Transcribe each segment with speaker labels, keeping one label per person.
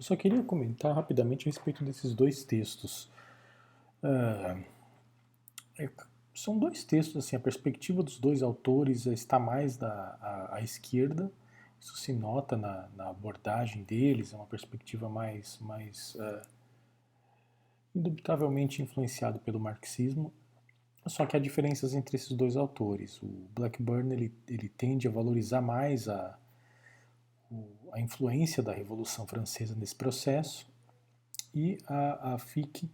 Speaker 1: Eu só queria comentar rapidamente a respeito desses dois textos. Uh, é, são dois textos, assim, a perspectiva dos dois autores está mais da, à, à esquerda, isso se nota na, na, abordagem deles, é uma perspectiva mais, mais uh, indubitavelmente influenciado pelo marxismo, só que há diferenças entre esses dois autores. O Blackburn ele, ele tende a valorizar mais a, a influência da Revolução Francesa nesse processo e a, a Fick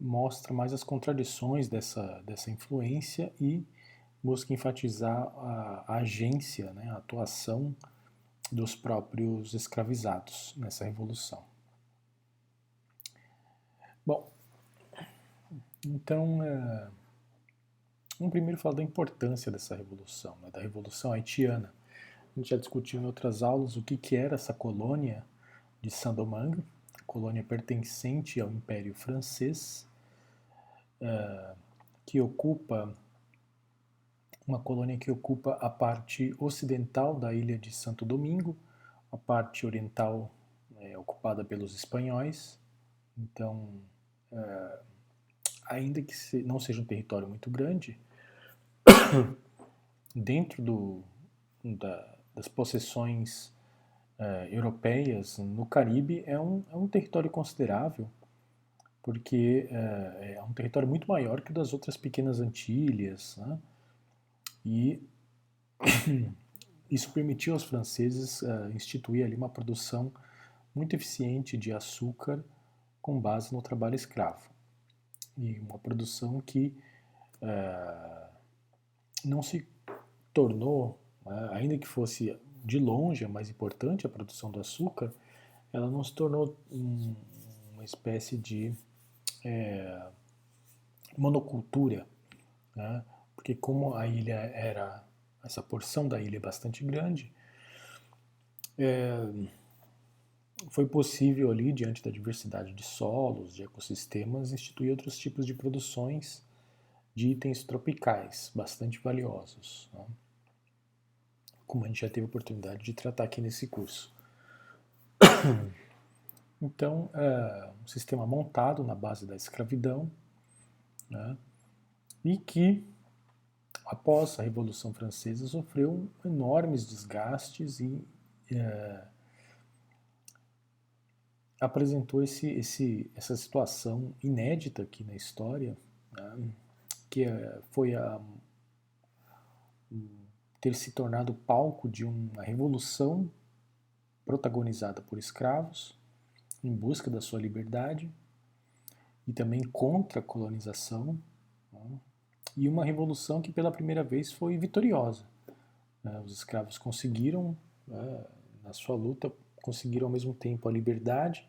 Speaker 1: mostra mais as contradições dessa, dessa influência e busca enfatizar a, a agência, né, a atuação dos próprios escravizados nessa revolução. Bom, então, é, vamos primeiro falar da importância dessa revolução, né, da revolução haitiana. Gente já discutiu em outras aulas o que, que era essa colônia de Saint-Domingue, colônia pertencente ao Império Francês, uh, que ocupa uma colônia que ocupa a parte ocidental da ilha de Santo Domingo, a parte oriental é ocupada pelos espanhóis. Então, uh, ainda que não seja um território muito grande, dentro do, da, das possessões uh, europeias no Caribe é um, é um território considerável porque é, é um território muito maior que o das outras pequenas Antilhas, né? e isso permitiu aos franceses uh, instituir ali uma produção muito eficiente de açúcar com base no trabalho escravo e uma produção que não se tornou, ainda que fosse de longe a mais importante a produção do açúcar, ela não se tornou um, uma espécie de é, monocultura, né? porque como a ilha era, essa porção da ilha é bastante grande, é, foi possível ali, diante da diversidade de solos, de ecossistemas, instituir outros tipos de produções de itens tropicais, bastante valiosos, né? Como a gente já teve a oportunidade de tratar aqui nesse curso. Então, é um sistema montado na base da escravidão, né, e que, após a Revolução Francesa, sofreu enormes desgastes e é, apresentou esse, esse, essa situação inédita aqui na história, né, que é, foi a, ter se tornado palco de uma revolução protagonizada por escravos, em busca da sua liberdade e também contra a colonização, né? e uma revolução que pela primeira vez foi vitoriosa. Né? Os escravos conseguiram, né, na sua luta, conseguiram ao mesmo tempo a liberdade,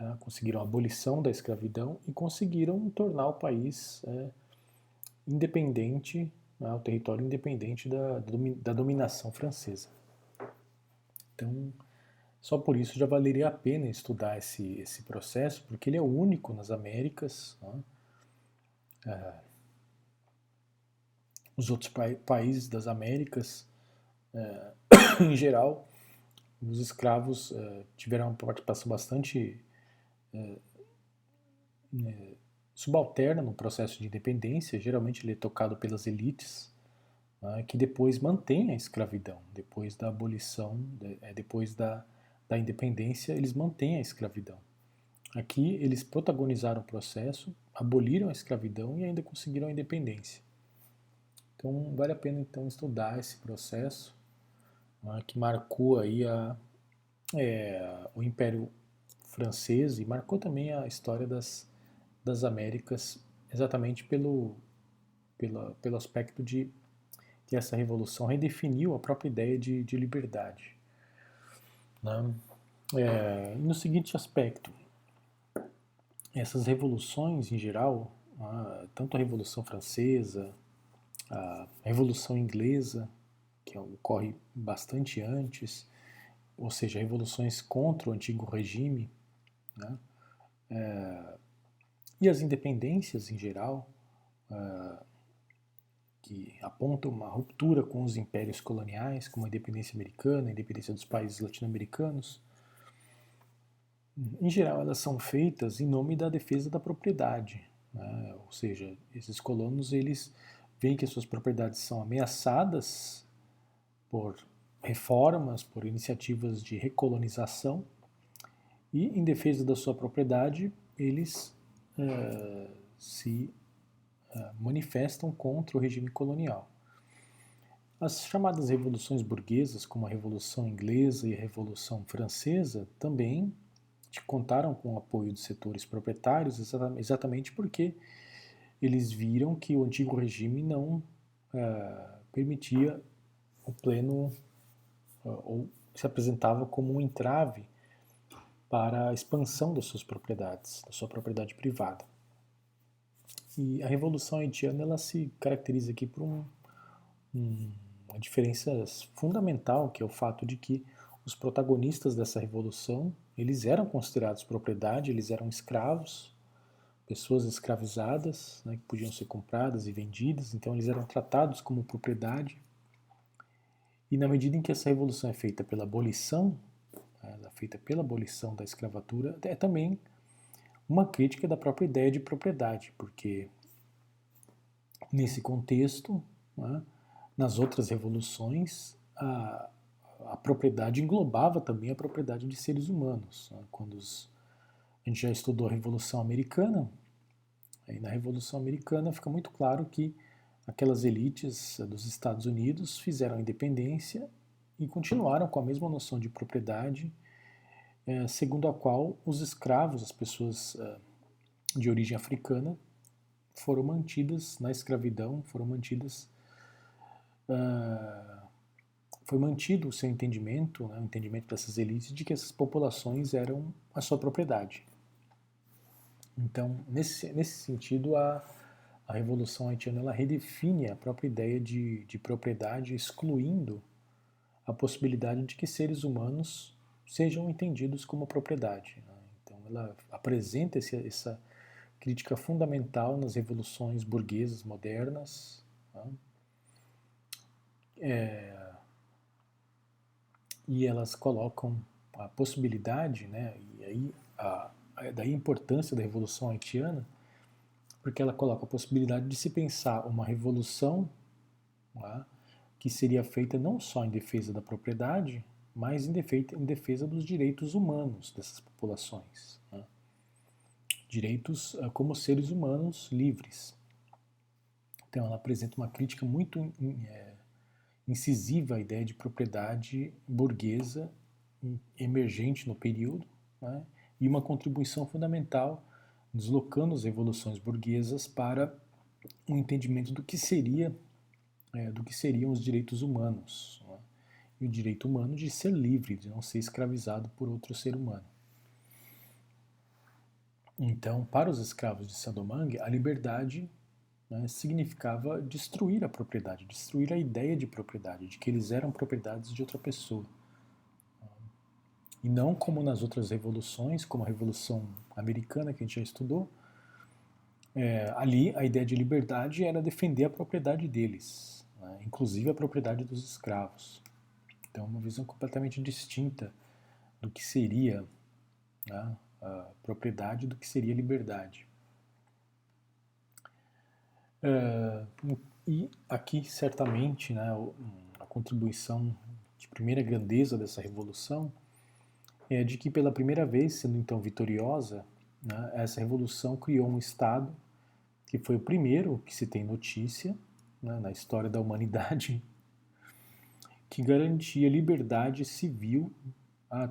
Speaker 1: né? conseguiram a abolição da escravidão e conseguiram tornar o país é, independente, né, o território independente da, da dominação francesa. Então, só por isso já valeria a pena estudar esse, esse processo, porque ele é único nas Américas. Né? É, os outros pa países das Américas, é, em geral, os escravos é, tiveram uma participação bastante é, né, subalterna no processo de independência. Geralmente ele é tocado pelas elites, né, que depois mantêm a escravidão, depois da abolição, é, depois da da independência, eles mantêm a escravidão. Aqui eles protagonizaram o processo, aboliram a escravidão e ainda conseguiram a independência. Então vale a pena então estudar esse processo né, que marcou aí a, é, o Império Francês e marcou também a história das, das Américas exatamente pelo, pelo, pelo aspecto de que essa revolução redefiniu a própria ideia de, de liberdade. Né? É, no seguinte aspecto, essas revoluções em geral, tanto a Revolução Francesa, a Revolução Inglesa, que ocorre bastante antes, ou seja, revoluções contra o antigo regime, né? é, e as independências em geral, é, que apontam uma ruptura com os impérios coloniais, como a independência americana, a independência dos países latino-americanos, em geral, elas são feitas em nome da defesa da propriedade. Né? Ou seja, esses colonos eles veem que as suas propriedades são ameaçadas por reformas, por iniciativas de recolonização, e em defesa da sua propriedade, eles uh, se uh, manifestam contra o regime colonial. As chamadas revoluções burguesas, como a Revolução Inglesa e a Revolução Francesa, também contaram com o apoio dos setores proprietários, exatamente porque eles viram que o antigo regime não uh, permitia o pleno, ou se apresentava como um entrave para a expansão das suas propriedades, da sua propriedade privada. E a Revolução Haitiana ela se caracteriza aqui por um, um uma diferença fundamental, que é o fato de que os protagonistas dessa revolução, eles eram considerados propriedade, eles eram escravos, pessoas escravizadas, né, que podiam ser compradas e vendidas, então eles eram tratados como propriedade. E na medida em que essa revolução é feita pela abolição, feita pela abolição da escravatura, é também uma crítica da própria ideia de propriedade, porque nesse contexto, né, nas outras revoluções, a, a propriedade englobava também a propriedade de seres humanos. Né? Quando os, a gente já estudou a Revolução Americana, aí na Revolução Americana fica muito claro que aquelas elites dos Estados Unidos fizeram a independência e continuaram com a mesma noção de propriedade, é, segundo a qual os escravos, as pessoas é, de origem africana, foram mantidas na escravidão, foram mantidas uh, foi mantido o seu entendimento, né, o entendimento dessas elites, de que essas populações eram a sua propriedade. Então, nesse, nesse sentido, a, a Revolução Haitiana ela redefine a própria ideia de, de propriedade, excluindo a possibilidade de que seres humanos sejam entendidos como propriedade. Né? Então, ela apresenta esse, essa crítica fundamental nas revoluções burguesas modernas. Né? É, e elas colocam a possibilidade, né, e aí a, a, daí a importância da Revolução Haitiana, porque ela coloca a possibilidade de se pensar uma revolução né, que seria feita não só em defesa da propriedade, mas em defesa, em defesa dos direitos humanos dessas populações. Né, direitos uh, como seres humanos livres. Então ela apresenta uma crítica muito é, incisiva a ideia de propriedade burguesa emergente no período né, e uma contribuição fundamental deslocando as revoluções burguesas para um entendimento do que seria é, do que seriam os direitos humanos né, e o direito humano de ser livre, de não ser escravizado por outro ser humano. Então, para os escravos de Sadomangue, a liberdade né, significava destruir a propriedade, destruir a ideia de propriedade, de que eles eram propriedades de outra pessoa. E não como nas outras revoluções, como a Revolução Americana que a gente já estudou, é, ali a ideia de liberdade era defender a propriedade deles, né, inclusive a propriedade dos escravos. Então, uma visão completamente distinta do que seria né, a propriedade do que seria liberdade. É, e aqui, certamente, né, a contribuição de primeira grandeza dessa revolução é de que, pela primeira vez, sendo então vitoriosa, né, essa revolução criou um Estado que foi o primeiro que se tem notícia né, na história da humanidade, que garantia liberdade civil a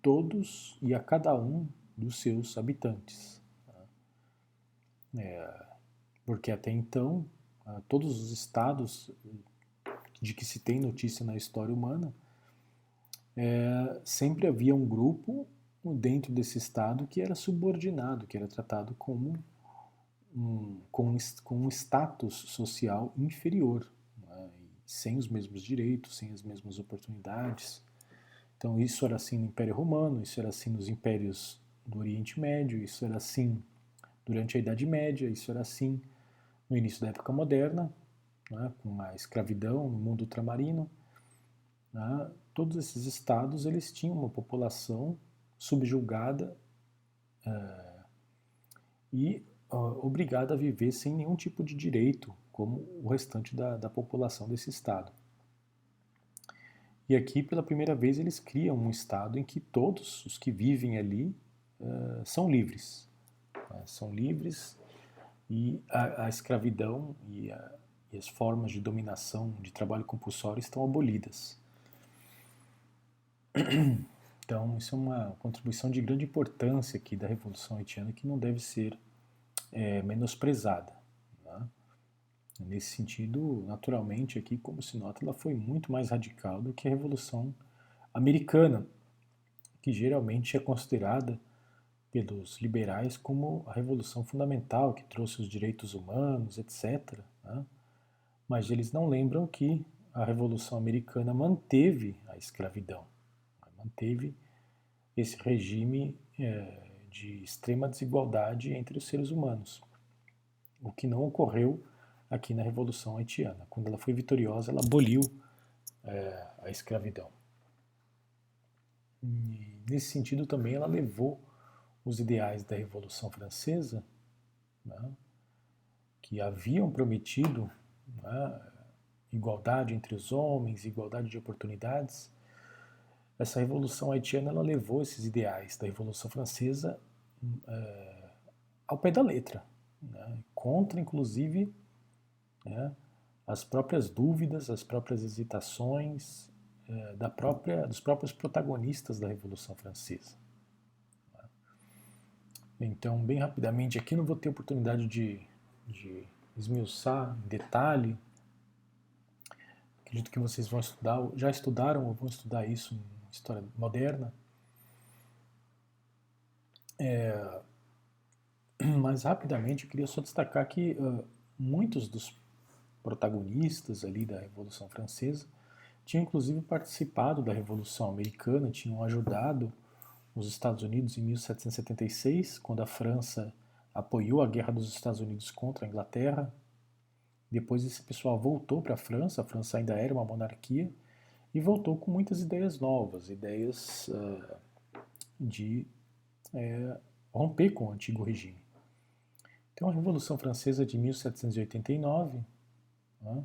Speaker 1: todos e a cada um dos seus habitantes. É, porque até então todos os estados de que se tem notícia na história humana, é, sempre havia um grupo dentro desse estado que era subordinado, que era tratado como um, com, com um status social inferior, né, sem os mesmos direitos, sem as mesmas oportunidades. Então isso era assim no Império Romano, isso era assim nos impérios do Oriente Médio, isso era assim durante a Idade Média, isso era assim no início da época moderna, né, com a escravidão no mundo ultramarino, né, todos esses estados eles tinham uma população subjugada uh, e uh, obrigada a viver sem nenhum tipo de direito, como o restante da, da população desse Estado. E aqui, pela primeira vez, eles criam um Estado em que todos os que vivem ali uh, são livres. Né? São livres e a, a escravidão e, a, e, as formas de dominação de trabalho compulsório estão abolidas. Então, isso é uma contribuição de grande importância aqui da Revolução Haitiana que não deve ser é, menosprezada. Né? Nesse sentido, naturalmente, aqui, como se nota, ela foi muito mais radical do que a Revolução Americana, que geralmente é considerada pelos liberais como a revolução fundamental que trouxe os direitos humanos, etc. Né? Mas eles não lembram que a Revolução Americana manteve a escravidão, manteve esse regime é, de extrema desigualdade entre os seres humanos, o que não ocorreu aqui na Revolução Haitiana. Quando ela foi vitoriosa, ela aboliu é, a escravidão. E, nesse sentido, também ela levou os ideais da Revolução Francesa, né, que haviam prometido né, igualdade entre os homens, igualdade de oportunidades, essa Revolução Haitiana ela levou esses ideais da Revolução Francesa é, ao pé da letra, né, contra, inclusive, né, as próprias dúvidas, as próprias hesitações é, da própria, dos próprios protagonistas da Revolução Francesa. Então, bem rapidamente, aqui não vou ter oportunidade de, de esmiuçar em detalhe. Acredito que vocês vão estudar, já estudaram ou vão estudar isso história moderna. É, mas rapidamente eu queria só destacar que uh, muitos dos protagonistas ali da Revolução Francesa tinham inclusive participado da Revolução Americana, tinham ajudado nos Estados Unidos em 1776, quando a França apoiou a guerra dos Estados Unidos contra a Inglaterra. Depois esse pessoal voltou para a França, a França ainda era uma monarquia, e voltou com muitas ideias novas, ideias uh, de é, romper com o antigo regime. Então a Revolução Francesa de 1789, né,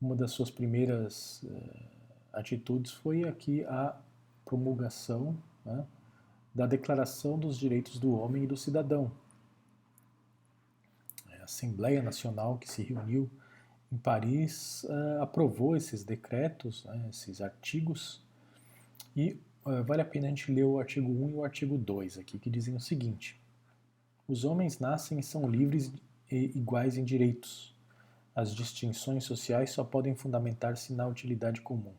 Speaker 1: uma das suas primeiras uh, atitudes foi aqui a promulgação né, da Declaração dos Direitos do Homem e do Cidadão. A Assembleia Nacional que se reuniu em Paris uh, aprovou esses decretos, né, esses artigos, e uh, vale a pena a gente ler o artigo 1 e o artigo 2 aqui, que dizem o seguinte: Os homens nascem e são livres e iguais em direitos. As distinções sociais só podem fundamentar-se na utilidade comum.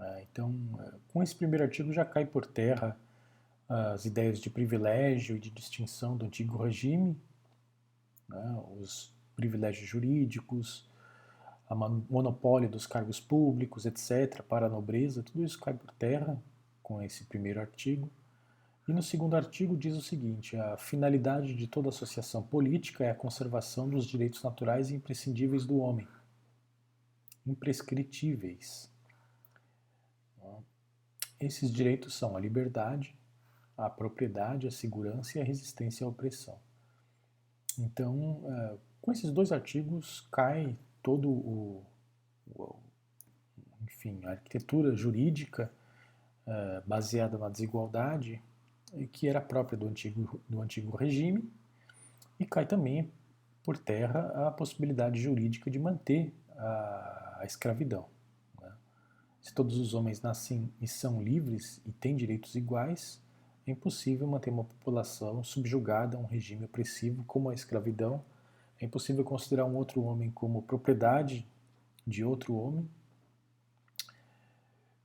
Speaker 1: É, então, é, com esse primeiro artigo já cai por terra as ideias de privilégio e de distinção do antigo regime, né, os privilégios jurídicos, o monopólio dos cargos públicos, etc., para a nobreza, tudo isso cai por terra com esse primeiro artigo. E no segundo artigo diz o seguinte: a finalidade de toda associação política é a conservação dos direitos naturais e imprescindíveis do homem, imprescritíveis esses direitos são a liberdade, a propriedade, a segurança e a resistência à opressão. Então, é, com esses dois artigos cai todo o, o enfim, a arquitetura jurídica é, baseada na desigualdade que era própria do antigo, do antigo regime e cai também por terra a possibilidade jurídica de manter a, a escravidão. Se todos os homens nascem e são livres e têm direitos iguais, é impossível manter uma população subjugada a um regime opressivo como a escravidão. É impossível considerar um outro homem como propriedade de outro homem.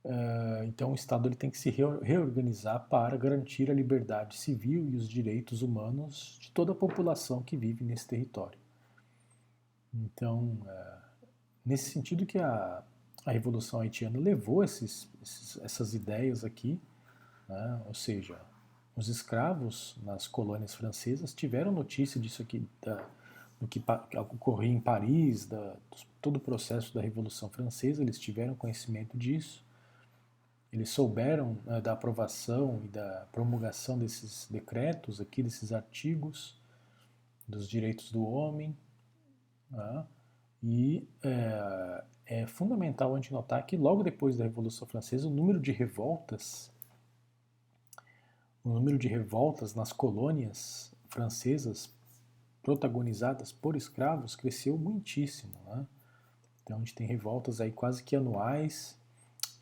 Speaker 1: Uh, então, o Estado ele tem que se reorganizar para garantir a liberdade civil e os direitos humanos de toda a população que vive nesse território. Então, uh, nesse sentido que a a Revolução Haitiana levou esses, esses, essas ideias aqui, né? ou seja, os escravos nas colônias francesas tiveram notícia disso aqui, da, do que ocorria em Paris, da, todo o processo da Revolução Francesa, eles tiveram conhecimento disso. eles souberam né, da aprovação e da promulgação desses decretos aqui, desses artigos dos direitos do homem, né? e é, é, fundamental a gente notar que logo depois da Revolução Francesa o número de revoltas, o número de revoltas nas colônias francesas protagonizadas por escravos cresceu muitíssimo, né? Então a gente tem revoltas aí quase que anuais,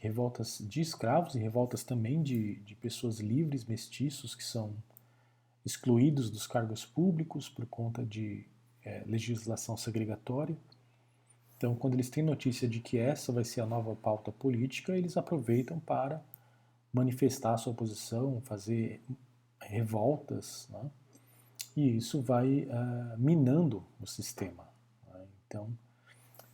Speaker 1: revoltas de escravos e revoltas também de, de pessoas livres, mestiços, que são excluídos dos cargos públicos por conta de é, legislação segregatória. Então, quando eles têm notícia de que essa vai ser a nova pauta política, eles aproveitam para manifestar sua posição, fazer revoltas, né? E isso vai uh, minando o sistema. Né? Então,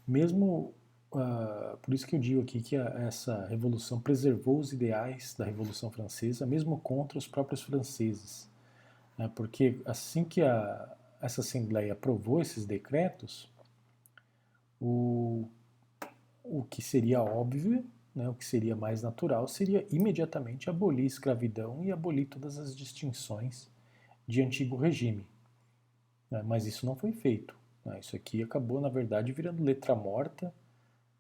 Speaker 1: mesmo uh, por isso que eu digo aqui que a, essa revolução preservou os ideais da Revolução Francesa, mesmo contra os próprios franceses, né? porque assim que a, essa Assembleia aprovou esses decretos, o, o que seria óbvio, né, o que seria mais natural, seria imediatamente abolir a escravidão e abolir todas as distinções de antigo regime. Né? Mas isso não foi feito. Né? Isso aqui acabou, na verdade, virando letra morta.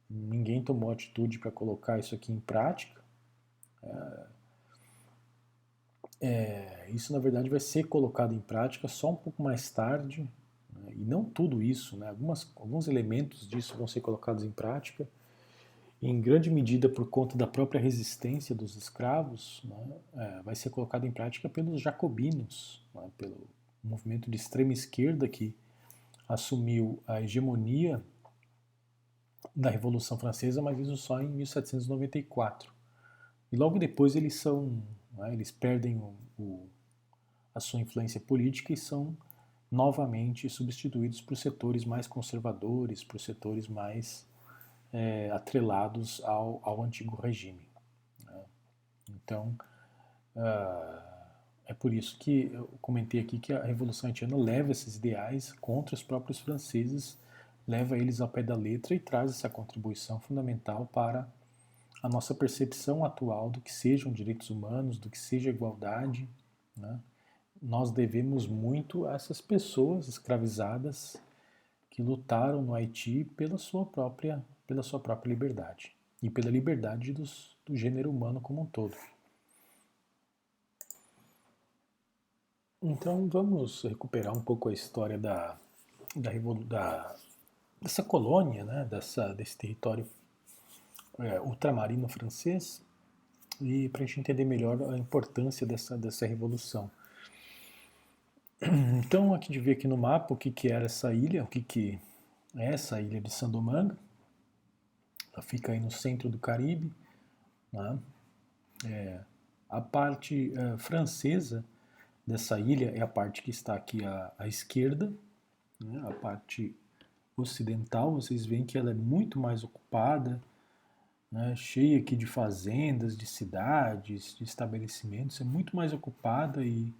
Speaker 1: Ninguém tomou atitude para colocar isso aqui em prática. É, é, isso, na verdade, vai ser colocado em prática só um pouco mais tarde. Né? E não tudo isso. Né? Algumas, alguns elementos disso vão ser colocados em prática em grande medida por conta da própria resistência dos escravos, né, é, vai ser colocado em prática pelos jacobinos, né, pelo movimento de extrema esquerda que assumiu a hegemonia da Revolução Francesa, mas isso só em 1794. E logo depois eles são, né, eles perdem o, o, a sua influência política e são novamente substituídos por setores mais conservadores, por setores mais é, atrelados ao, ao antigo regime. Né? Então, uh, é por isso que eu comentei aqui que a Revolução Haitiana leva esses ideais contra os próprios franceses, leva eles ao pé da letra e traz essa contribuição fundamental para a nossa percepção atual do que sejam direitos humanos, do que seja igualdade. Né? Nós devemos muito a essas pessoas escravizadas que lutaram no Haiti pela sua própria pela sua própria liberdade e pela liberdade dos, do gênero humano como um todo. Então vamos recuperar um pouco a história da, da, da dessa colônia, né, dessa, desse território é, ultramarino francês e para a gente entender melhor a importância dessa, dessa revolução. Então aqui de ver aqui no mapa o que, que era essa ilha, o que, que é essa ilha de Sandomanga. Ela fica aí no centro do Caribe. Né? É, a parte é, francesa dessa ilha é a parte que está aqui à, à esquerda, né? a parte ocidental. Vocês veem que ela é muito mais ocupada, né? cheia aqui de fazendas, de cidades, de estabelecimentos. É muito mais ocupada e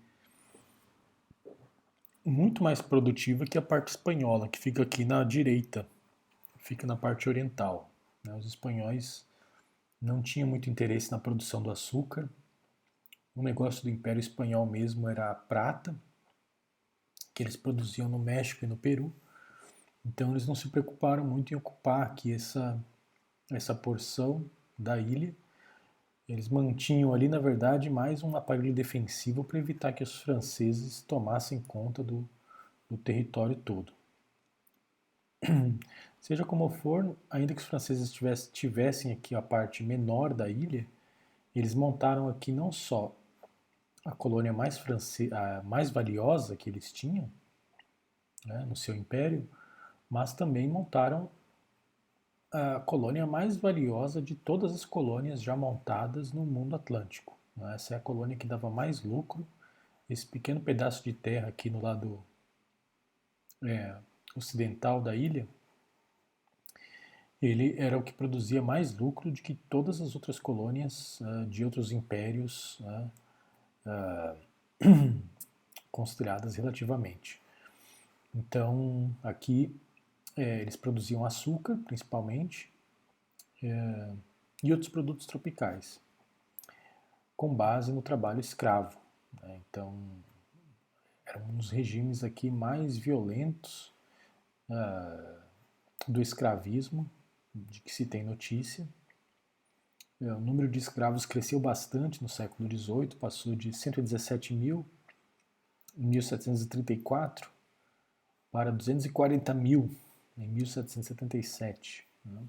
Speaker 1: muito mais produtiva que a parte espanhola, que fica aqui na direita, fica na parte oriental. Né? Os espanhóis não tinham muito interesse na produção do açúcar. O negócio do Império Espanhol mesmo era a prata, que eles produziam no México e no Peru. Então eles não se preocuparam muito em ocupar aqui essa, essa porção da ilha. Eles mantinham ali, na verdade, mais um aparelho defensivo para evitar que os franceses tomassem conta do, do território todo. Seja como for, ainda que os franceses tivessem aqui a parte menor da ilha, eles montaram aqui não só a colônia mais, france... a mais valiosa que eles tinham né, no seu império, mas também montaram a colônia mais valiosa de todas as colônias já montadas no mundo atlântico. Né. Essa é a colônia que dava mais lucro. Esse pequeno pedaço de terra aqui no lado é, ocidental da ilha ele era o que produzia mais lucro do que todas as outras colônias uh, de outros impérios uh, uh, consideradas relativamente. Então, aqui é, eles produziam açúcar, principalmente, é, e outros produtos tropicais. com base no trabalho escravo. Né? Então, eram uns regimes aqui mais violentos uh, do escravismo, de que se tem notícia. É, o número de escravos cresceu bastante no século XVIII, passou de 117 mil em 1734 para 240 mil em 1777. Né?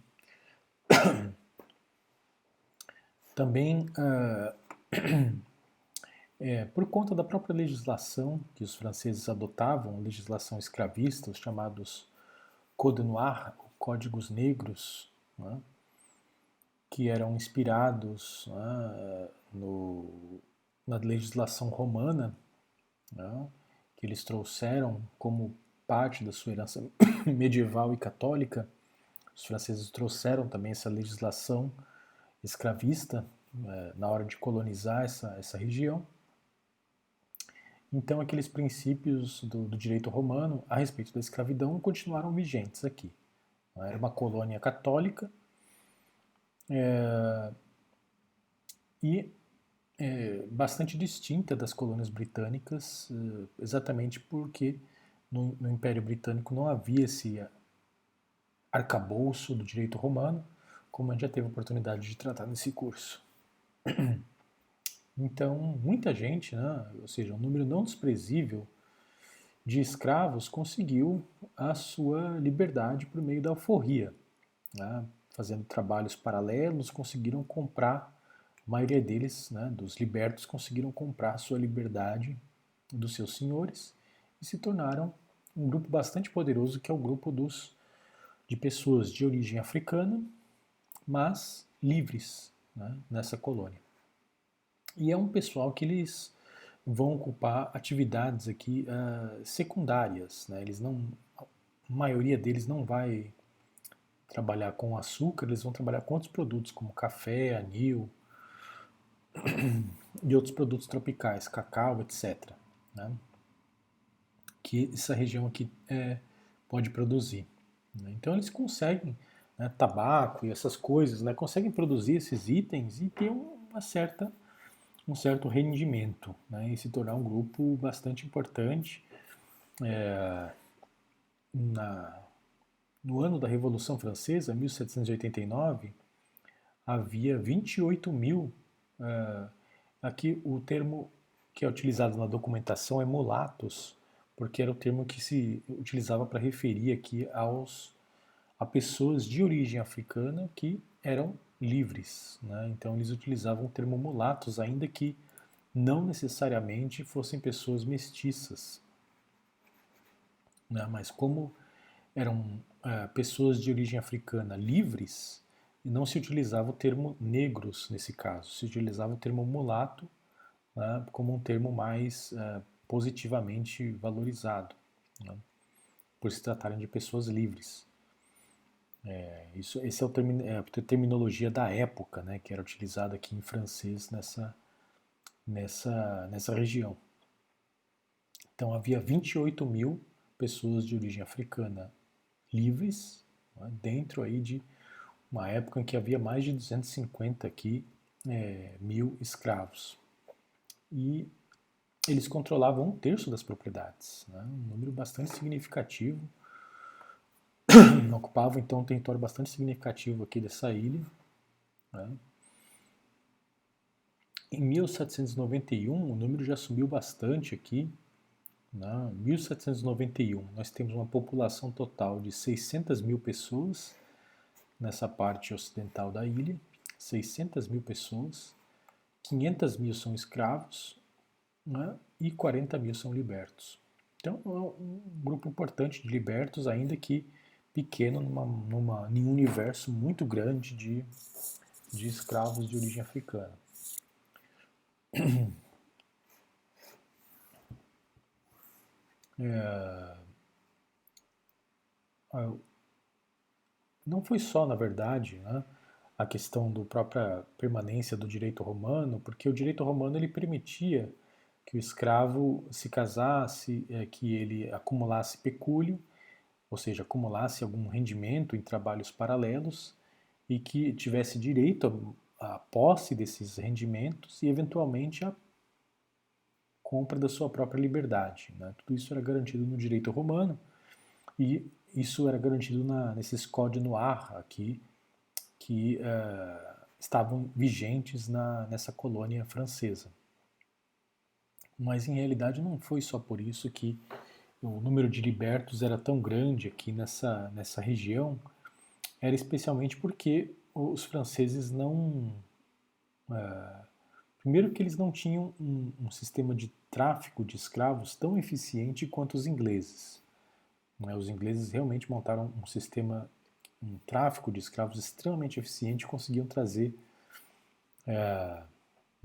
Speaker 1: Também, uh, é, por conta da própria legislação que os franceses adotavam, legislação escravista, os chamados Code Noir, Códigos Negros, né? que eram inspirados né, no, na legislação romana, né, que eles trouxeram como parte da sua herança medieval e católica. Os franceses trouxeram também essa legislação escravista é, na hora de colonizar essa, essa região. Então, aqueles princípios do, do, direito romano a respeito da escravidão continuaram vigentes aqui. Era uma colônia católica é, e é, bastante distinta das colônias britânicas, é, exatamente porque no, no, Império Britânico não havia esse arcabouço do direito romano, como a gente já teve a oportunidade de tratar nesse curso. Então, muita gente, né, ou seja, um número não desprezível de escravos conseguiu a sua liberdade por meio da alforria. Né? fazendo trabalhos paralelos, conseguiram comprar, a maioria deles, né, dos libertos, conseguiram comprar sua liberdade dos seus senhores e se tornaram um grupo bastante poderoso que é o grupo dos de pessoas de origem africana, mas livres né, nessa colônia. E é um pessoal que eles vão ocupar atividades aqui uh, secundárias, né? Eles não, a maioria deles não vai trabalhar com açúcar, eles vão trabalhar com outros produtos, como café, anil e outros produtos tropicais, cacau, etc. Né? Que essa região aqui é, pode produzir. Né? Então eles conseguem, né, tabaco e essas coisas, né, conseguem produzir esses itens e ter uma certa, um certo rendimento né, e se tornar um grupo bastante importante é, na, no ano da Revolução Francesa, 1789, havia 28 mil. Uh, aqui o termo que é utilizado na documentação é mulatos, porque era o termo que se utilizava para referir aqui aos a pessoas de origem africana que eram livres. Né? Então eles utilizavam o termo mulatos, ainda que não necessariamente fossem pessoas mestiças. Né? Mas como eram uh, pessoas de origem africana livres, não se utilizava o termo negros nesse caso, se utilizava o termo mulato né, como um termo mais uh, positivamente valorizado, né, por se tratarem de pessoas livres. É, isso, esse é, o termi é a terminologia da época, né, que era utilizada aqui em francês nessa, nessa, nessa região. Então havia 28 mil pessoas de origem africana livres, né, dentro aí de uma época em que havia mais de 250 aqui, é, mil escravos. E eles controlavam um terço das propriedades, né, um número bastante significativo. Ocupavam então um território bastante significativo aqui dessa ilha. Né. Em 1791, o número já subiu bastante aqui, né? 1791, nós temos uma população total de 600 mil pessoas nessa parte ocidental da ilha, 600 mil pessoas, 500 mil são escravos né? e 40 mil são libertos. Então, é um grupo importante de libertos, ainda que pequeno, numa, numa, em um universo muito grande de, de escravos de origem africana. É, não foi só, na verdade, né, a questão da própria permanência do direito romano, porque o direito romano ele permitia que o escravo se casasse, é, que ele acumulasse pecúlio, ou seja, acumulasse algum rendimento em trabalhos paralelos e que tivesse direito a posse desses rendimentos e, eventualmente, a compra da sua própria liberdade. Né? Tudo isso era garantido no direito romano e isso era garantido na, nesses códigos noir aqui, que uh, estavam vigentes na, nessa colônia francesa. Mas em realidade não foi só por isso que o número de libertos era tão grande aqui nessa, nessa região, era especialmente porque os franceses não. Uh, primeiro, que eles não tinham um, um, sistema de tráfico de escravos tão eficiente quanto os ingleses. Né? Os ingleses realmente montaram um sistema, um tráfico de escravos extremamente eficiente e conseguiam trazer uh,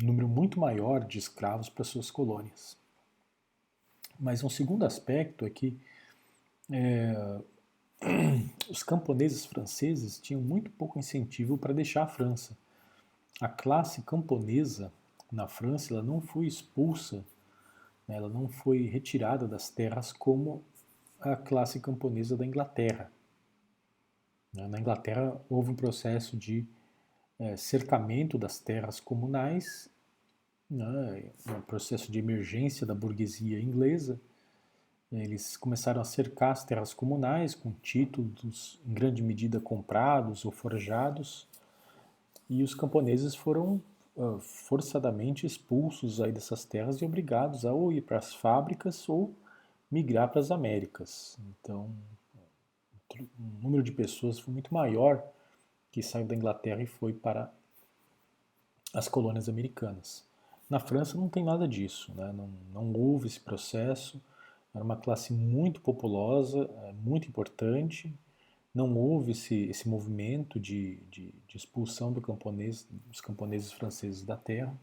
Speaker 1: um número muito maior de escravos para suas colônias. Mas um segundo aspecto é que é, os camponeses franceses tinham muito pouco incentivo para deixar a França. A classe camponesa na França ela não foi expulsa, né, ela não foi retirada das terras como a classe camponesa da Inglaterra. Né, na Inglaterra houve um processo de é, cercamento das terras comunais, né, um processo de emergência da burguesia inglesa, eles começaram a cercar as terras comunais com títulos em grande medida comprados ou forjados, e os camponeses foram uh, forçadamente expulsos aí dessas terras e obrigados a ou ir para as fábricas ou migrar para as Américas. Então, o número de pessoas foi muito maior que saiu da Inglaterra e foi para as colônias americanas. Na França não tem nada disso, né? não, não houve esse processo. Era uma classe muito populosa, é, muito importante. Não houve esse, esse movimento de, de, de expulsão do camponês, dos camponeses franceses da terra.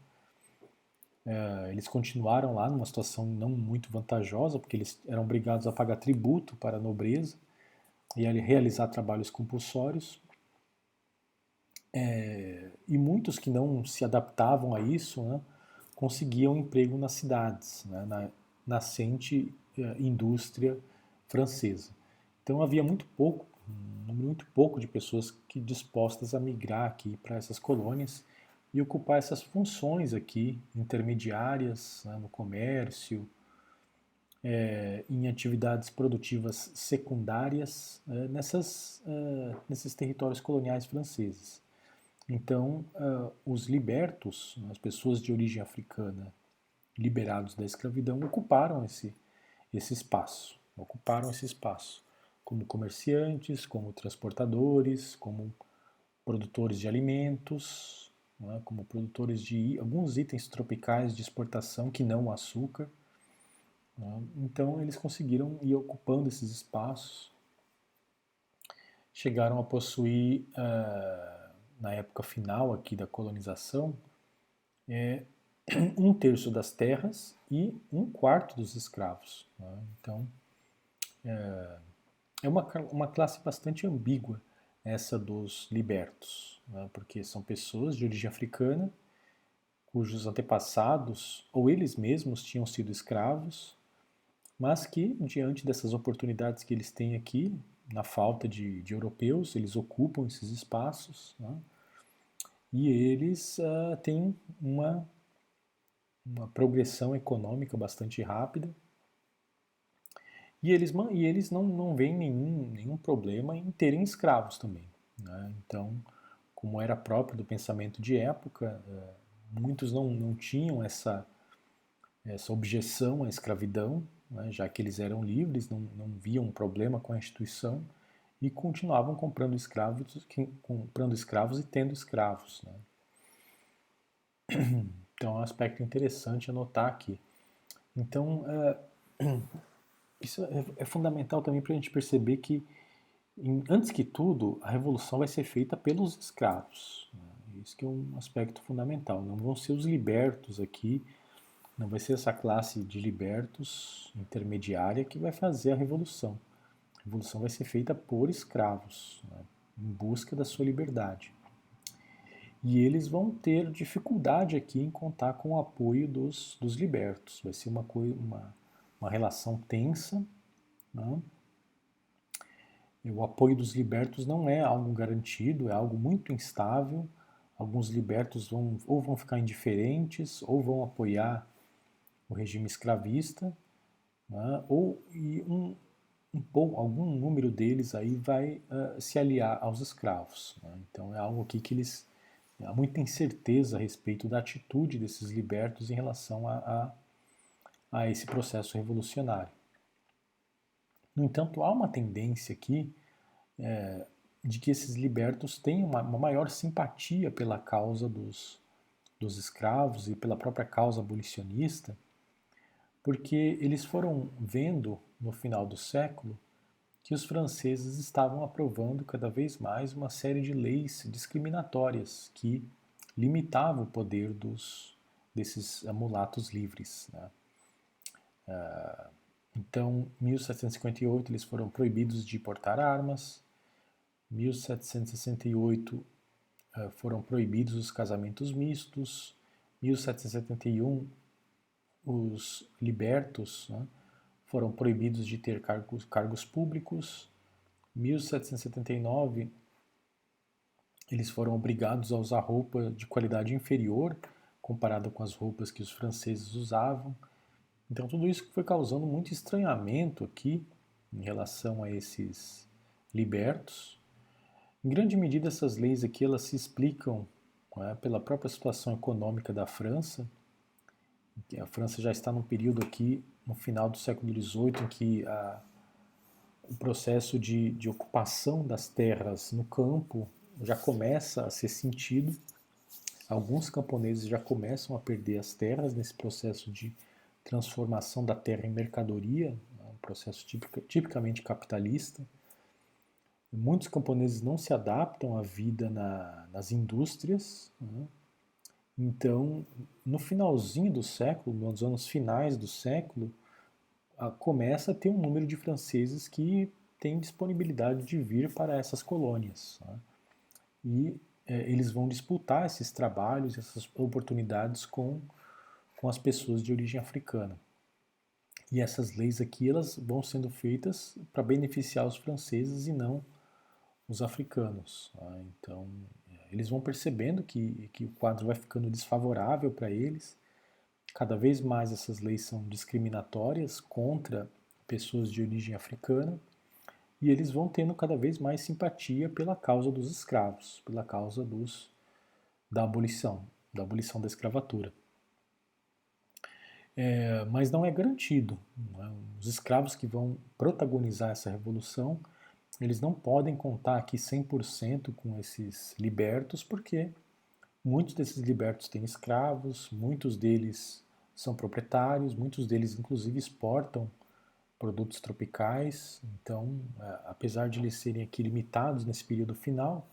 Speaker 1: É, eles continuaram lá numa situação não muito vantajosa, porque eles eram obrigados a pagar tributo para a nobreza e a realizar trabalhos compulsórios. É, e muitos que não se adaptavam a isso né, conseguiam emprego nas cidades, né, na nascente eh, indústria francesa. Então havia muito pouco, muito pouco de pessoas que dispostas a migrar aqui para essas colônias e ocupar essas funções aqui intermediárias né, no comércio, é, em atividades produtivas secundárias é, nessas, é, nesses territórios coloniais franceses. Então, os libertos, as pessoas de origem africana liberados da escravidão, ocuparam esse esse espaço, ocuparam esse espaço, como comerciantes, como transportadores, como produtores de alimentos, é? como produtores de alguns itens tropicais de exportação que não o açúcar. É? Então eles conseguiram ir ocupando esses espaços, chegaram a possuir, uh, na época final aqui da colonização, é, um terço das terras e um quarto dos escravos. Né? Então, é, é uma, uma classe bastante ambígua essa dos libertos, né? porque são pessoas de origem africana cujos antepassados ou eles mesmos tinham sido escravos, mas que, diante dessas oportunidades que eles têm aqui, na falta de, de europeus, eles ocupam esses espaços né? e eles uh, têm uma uma progressão econômica bastante rápida. E eles, e eles não, não veem nenhum, nenhum problema em terem escravos também. Né? Então, como era próprio do pensamento de época, é, muitos não, não tinham essa, essa objeção à escravidão, né? já que eles eram livres, não, não viam problema com a instituição e continuavam comprando escravos, comprando escravos e tendo escravos. Né? Então é um aspecto interessante anotar aqui. Então, é, isso é, é, fundamental também para a gente perceber que, em, antes que tudo, a revolução vai ser feita pelos escravos. Né? Isso que é um aspecto fundamental. Não vão ser os libertos aqui, não vai ser essa classe de libertos intermediária que vai fazer a revolução. A revolução vai ser feita por escravos, né? em busca da sua liberdade e eles vão ter dificuldade aqui em contar com o apoio dos, dos libertos. Vai ser uma, uma, uma relação tensa. Né? O apoio dos libertos não é algo garantido, é algo muito instável. alguns libertos vão ou vão ficar indiferentes ou vão apoiar o regime escravista, né? ou e um, um algum número deles aí vai uh, se aliar aos escravos. Né? Então é algo aqui que eles há muita incerteza a respeito da atitude desses libertos em relação a, a, a esse processo revolucionário. No entanto, há uma tendência aqui é, de que esses libertos têm uma, uma, maior simpatia pela causa dos, dos escravos e pela própria causa abolicionista, porque eles foram vendo no final do século que os franceses estavam aprovando cada vez mais uma série de leis discriminatórias que limitavam o poder dos, desses mulatos livres. Né? Uh, então, em 1758 eles foram proibidos de portar armas, 1768 uh, foram proibidos os casamentos mistos, 1771 os libertos né, foram proibidos de ter cargos, cargos públicos, 1779 eles foram obrigados a usar roupa de qualidade inferior comparada com as roupas que os franceses usavam. Então tudo isso foi causando muito estranhamento aqui em relação a esses libertos. Em grande medida essas leis aqui elas se explicam é, pela própria situação econômica da França. A França já está num período aqui no final do século XVIII em que a, o processo de, de ocupação das terras no campo já começa a ser sentido. Alguns camponeses já começam a perder as terras nesse processo de transformação da terra em mercadoria, né, um processo tipica, tipicamente capitalista. Muitos camponeses não se adaptam à vida na, nas indústrias. Né? Então, no finalzinho do século, nos anos finais do século, começa a ter um número de franceses que tem disponibilidade de vir para essas colônias. Né? E é, eles vão disputar esses trabalhos, essas oportunidades com com as pessoas de origem africana. E essas leis aqui elas vão sendo feitas para beneficiar os franceses e não os africanos. Tá? Então eles vão percebendo que, que o quadro vai ficando desfavorável para eles. Cada vez mais essas leis são discriminatórias contra pessoas de origem africana e eles vão tendo cada vez mais simpatia pela causa dos escravos, pela causa dos da abolição, da abolição da escravatura. É, mas não é garantido. Não é? Os escravos que vão protagonizar essa revolução, eles não podem contar aqui 100% com esses libertos, porque muitos desses libertos têm escravos, muitos deles são proprietários, muitos deles inclusive exportam produtos tropicais. Então, é, apesar de eles serem aqui limitados nesse período final,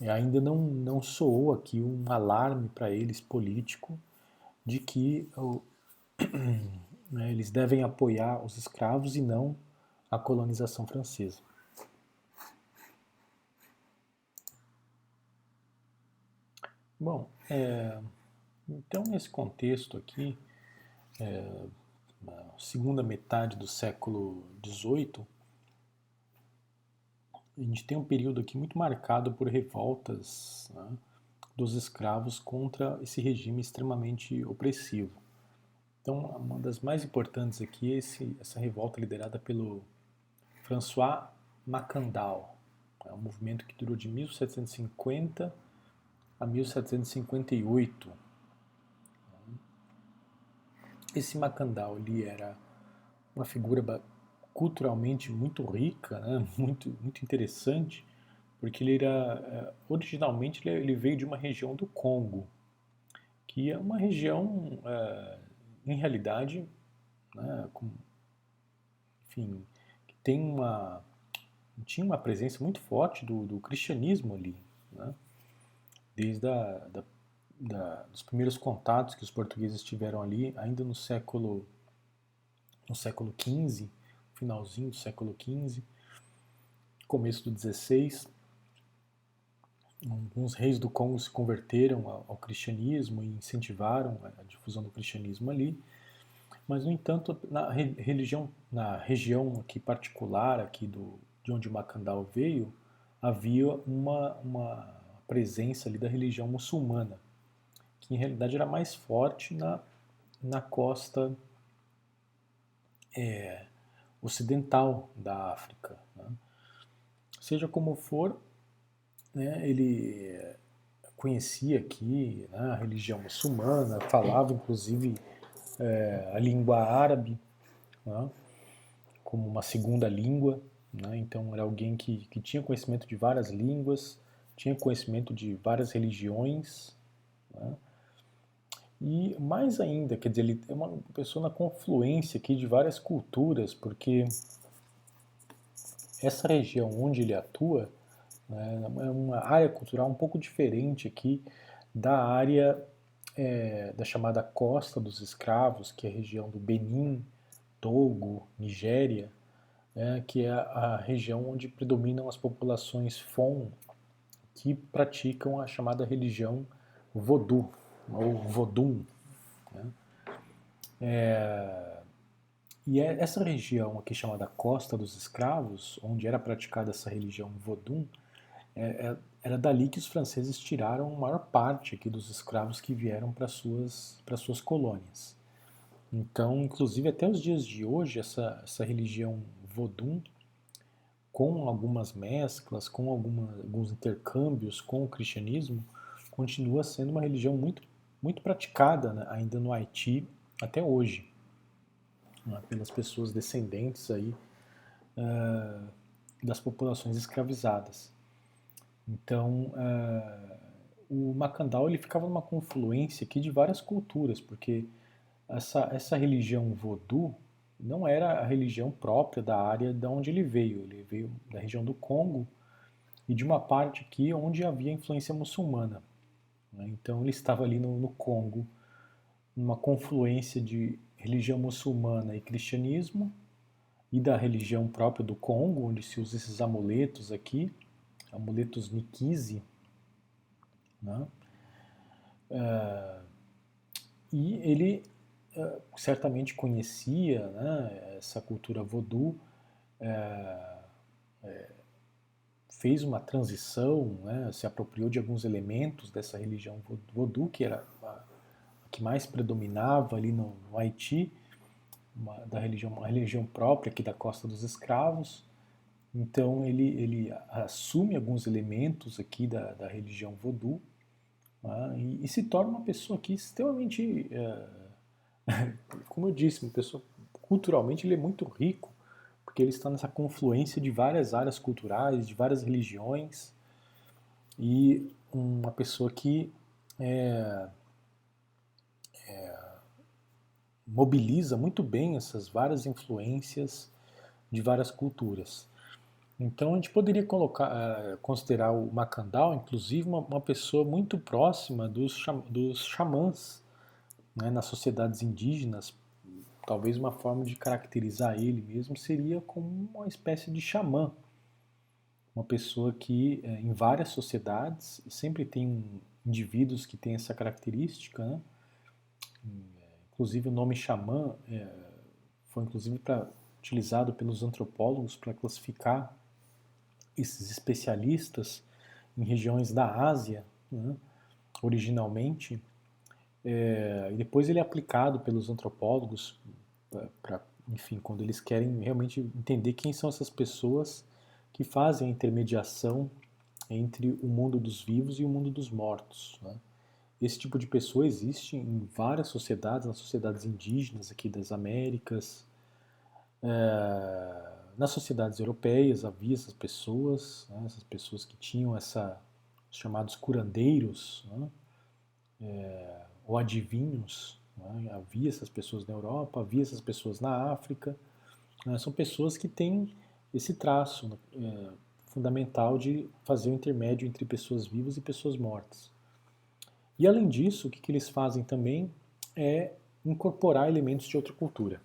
Speaker 1: é, ainda não, não soou aqui um alarme para eles político de que né, eles devem apoiar os escravos e não a colonização francesa. Bom, é, então nesse contexto aqui, é, segunda metade do século XVIII, a gente tem um período aqui muito marcado por revoltas né, dos escravos contra esse regime extremamente opressivo. Então, uma das mais importantes aqui é esse, essa revolta liderada pelo François Macandal. É um movimento que durou de 1750 a 1758. Esse Macandal ele era uma figura culturalmente muito rica, né? muito, muito interessante, porque ele era é, originalmente ele veio de uma região do Congo, que é uma região, é, em realidade, né, com, enfim, tem uma tinha uma presença muito forte do, do cristianismo ali, né? desde a, da, da, dos primeiros contatos que os portugueses tiveram ali, ainda no século no século XV, finalzinho do século XV, começo do XVI, alguns reis do Congo se converteram ao, ao cristianismo e incentivaram a, a difusão do cristianismo ali, mas no entanto na religião, na região aqui particular aqui do de onde Macandal veio, havia uma, uma presença ali da religião muçulmana, que em realidade era mais forte na, na costa é, ocidental da África. Né? Seja como for, né, ele conhecia aqui né, a religião muçulmana, falava inclusive é, a língua árabe né, como uma segunda língua, né, então era alguém que, que tinha conhecimento de várias línguas, tinha conhecimento de várias religiões, né, e mais ainda, quer dizer, ele é uma pessoa na confluência aqui de várias culturas, porque essa região onde ele atua né, é uma área cultural um pouco diferente aqui da área é, da chamada Costa dos Escravos, que é a região do Benin, Togo, Nigéria, né, que é a região onde predominam as populações Fon, que praticam a chamada religião Vodou, ou Vodun. Né? É, e é essa região aqui chamada Costa dos Escravos, onde era praticada essa religião Vodun, é, é, era dali que os franceses tiraram a maior parte aqui dos escravos que vieram para suas para suas colônias. Então, inclusive até os dias de hoje, essa, essa religião Vodun, com algumas mesclas, com alguma, alguns intercâmbios com o cristianismo, continua sendo uma religião muito, muito praticada né, ainda no Haiti até hoje, né, pelas pessoas descendentes aí uh, das populações escravizadas. Então, uh, o Macandal ele ficava numa confluência aqui de várias culturas, porque essa, essa religião voodoo não era a religião própria da área de onde ele veio. Ele veio da região do Congo e de uma parte aqui onde havia influência muçulmana. Né? Então ele estava ali no, no Congo, numa confluência de religião muçulmana e cristianismo, e da religião própria do Congo, onde se usa esses amuletos aqui, amuletos Nikise, né? Uh, e ele uh, certamente conhecia né, essa cultura voodoo, uh, fez uma transição, né, se apropriou de alguns elementos dessa religião voodoo, que era a, que mais predominava ali no, no Haiti, uma, da religião, uma religião própria aqui da Costa dos Escravos, então ele, ele assume alguns elementos aqui da, da religião voodoo né, e, e, se torna uma pessoa aqui extremamente, é, como eu disse, uma pessoa culturalmente ele é muito rico, porque ele está nessa confluência de várias áreas culturais, de várias religiões e uma pessoa que é, é, mobiliza muito bem essas várias influências de várias culturas. Então a gente poderia colocar, uh, considerar o Macandal, inclusive, uma, uma pessoa muito próxima dos, dos xamãs né, nas sociedades indígenas. Talvez uma forma de caracterizar ele mesmo seria como uma espécie de xamã. Uma pessoa que, uh, em várias sociedades, sempre tem indivíduos que têm essa característica. Né? Inclusive o nome xamã é, foi inclusive pra, utilizado pelos antropólogos para classificar esses especialistas em regiões da Ásia, né, originalmente, é, e depois ele é aplicado pelos antropólogos para, enfim, quando eles querem realmente entender quem são essas pessoas que fazem a intermediação entre o mundo dos vivos e o mundo dos mortos. Né. Esse tipo de pessoa existe em várias sociedades, nas sociedades indígenas aqui das Américas, é, nas sociedades europeias havia essas pessoas, né, essas pessoas que tinham essa chamados curandeiros, né, é, ou adivinhos. Né, havia essas pessoas na Europa, havia essas pessoas na África. Né, são pessoas que têm esse traço é, fundamental de fazer o intermédio entre pessoas vivas e pessoas mortas. E além disso, o que, que eles fazem também é incorporar elementos de outra cultura.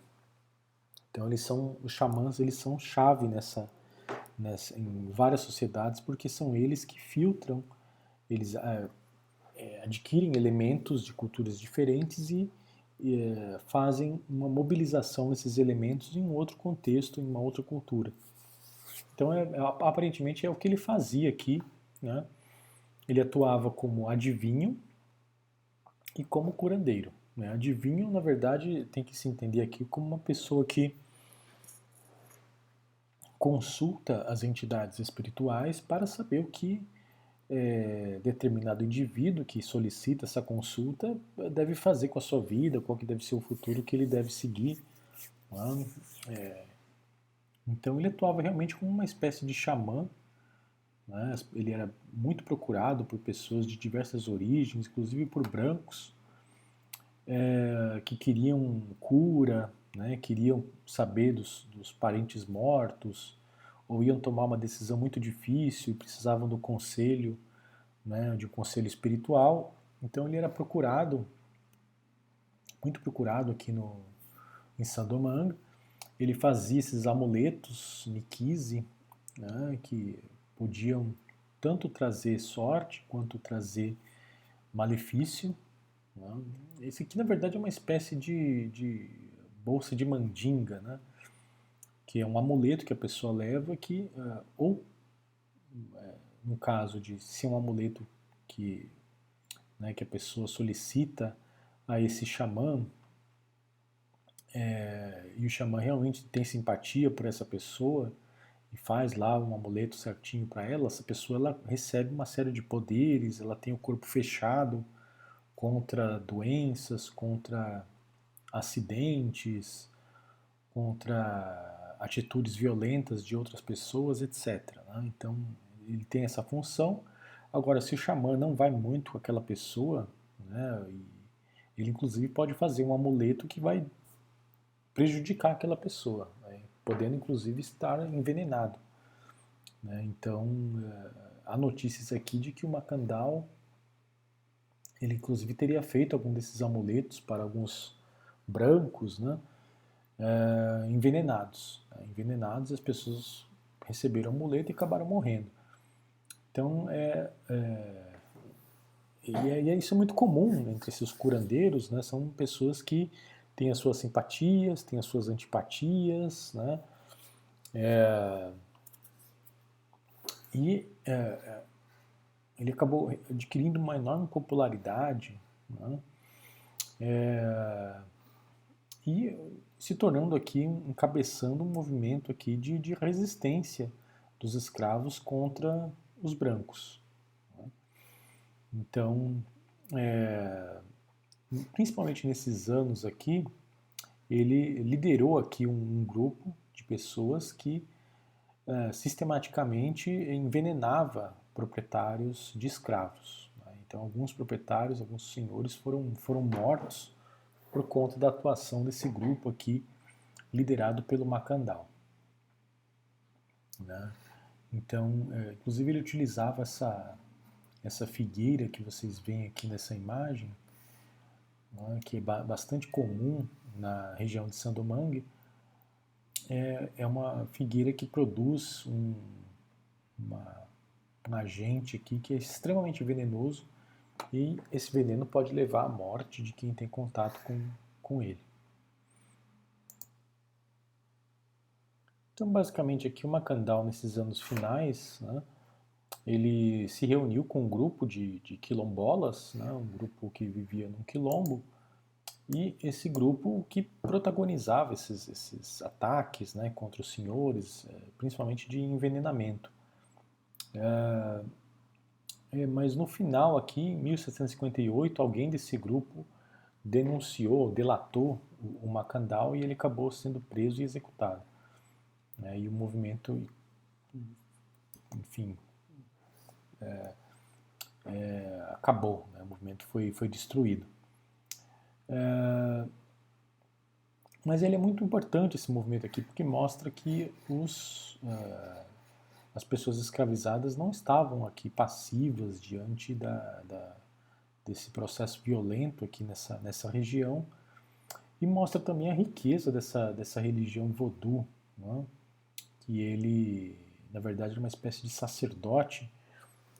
Speaker 1: Então eles são os xamãs, eles são chave nessa, nessa em várias sociedades porque são eles que filtram, eles é, é, adquirem elementos de culturas diferentes e é, fazem uma mobilização desses elementos em um outro contexto, em uma outra cultura. Então, é, é aparentemente é o que ele fazia aqui, né? ele atuava como adivinho e como curandeiro. Né? Adivinho, na verdade, tem que se entender aqui como uma pessoa que consulta as entidades espirituais para saber o que é, determinado indivíduo que solicita essa consulta deve fazer com a sua vida, qual que deve ser o futuro que ele deve seguir. Né? É, então ele atuava realmente como uma espécie de xamã. Né? Ele era muito procurado por pessoas de diversas origens, inclusive por brancos, é, que queriam cura, né? queriam saber dos, dos parentes mortos, ou iam tomar uma decisão muito difícil e precisavam do conselho, né, de um conselho espiritual. Então ele era procurado, muito procurado aqui no, em Sandomanga. Ele fazia esses amuletos Nikise, né, que podiam tanto trazer sorte quanto trazer malefício. Né. Esse aqui, na verdade, é uma espécie de, de bolsa de mandinga, né? que é um amuleto que a pessoa leva que, uh, ou uh, no caso de ser um amuleto que, né, que a pessoa solicita a esse xamã, é, e o xamã realmente tem simpatia por essa pessoa e faz lá um amuleto certinho para ela, essa pessoa ela recebe uma série de poderes, ela tem o corpo fechado contra doenças, contra acidentes, contra atitudes violentas de outras pessoas, etc. Né? Então, ele tem essa função. Agora, se o xamã não vai muito com aquela pessoa, né, ele inclusive pode fazer um amuleto que vai prejudicar aquela pessoa, né, podendo inclusive estar envenenado. Né? Então, eh, há notícias aqui de que o Macandal, ele inclusive teria feito algum desses amuletos para alguns brancos, né? é, envenenados. Né? Envenenados, as pessoas receberam amuleto e acabaram morrendo. Então, é, é, e é, e é, isso é muito comum entre esses curandeiros, né? São pessoas que têm as suas simpatias, têm as suas antipatias, né? É, e é, ele acabou adquirindo uma enorme popularidade, né? e se tornando aqui, encabeçando um movimento aqui de, de resistência dos escravos contra os brancos. Né? Então, é, principalmente nesses anos aqui, ele liderou aqui um, um grupo de pessoas que é, sistematicamente envenenava proprietários de escravos. Né? Então, alguns proprietários, alguns senhores foram, foram mortos por conta da atuação desse grupo aqui, liderado pelo Macandal. Né? Então, é, inclusive ele utilizava essa, essa figueira que vocês veem aqui nessa imagem, né, que é bastante comum na região de Sandomangue, é, é uma figueira que produz um, uma, um agente aqui que é extremamente venenoso e esse veneno pode levar à morte de quem tem contato com, com ele. Então, basicamente, aqui o Macandal, nesses anos finais, né, ele se reuniu com um grupo de, de quilombolas, né, um grupo que vivia num quilombo, e esse grupo que protagonizava esses, esses ataques né, contra os senhores, eh, principalmente de envenenamento. É, é, mas no final aqui, em 1758, alguém desse grupo denunciou, delatou o, Macandal e ele acabou sendo preso e executado. Né? E o movimento, enfim, é, é, acabou, né? o movimento foi, foi destruído. É, mas ele é muito importante esse movimento aqui, porque mostra que os, é, as pessoas escravizadas não estavam aqui passivas diante da, da, desse processo violento aqui nessa, nessa região e mostra também a riqueza dessa, dessa religião vodú, né? que ele, na verdade, era uma espécie de sacerdote,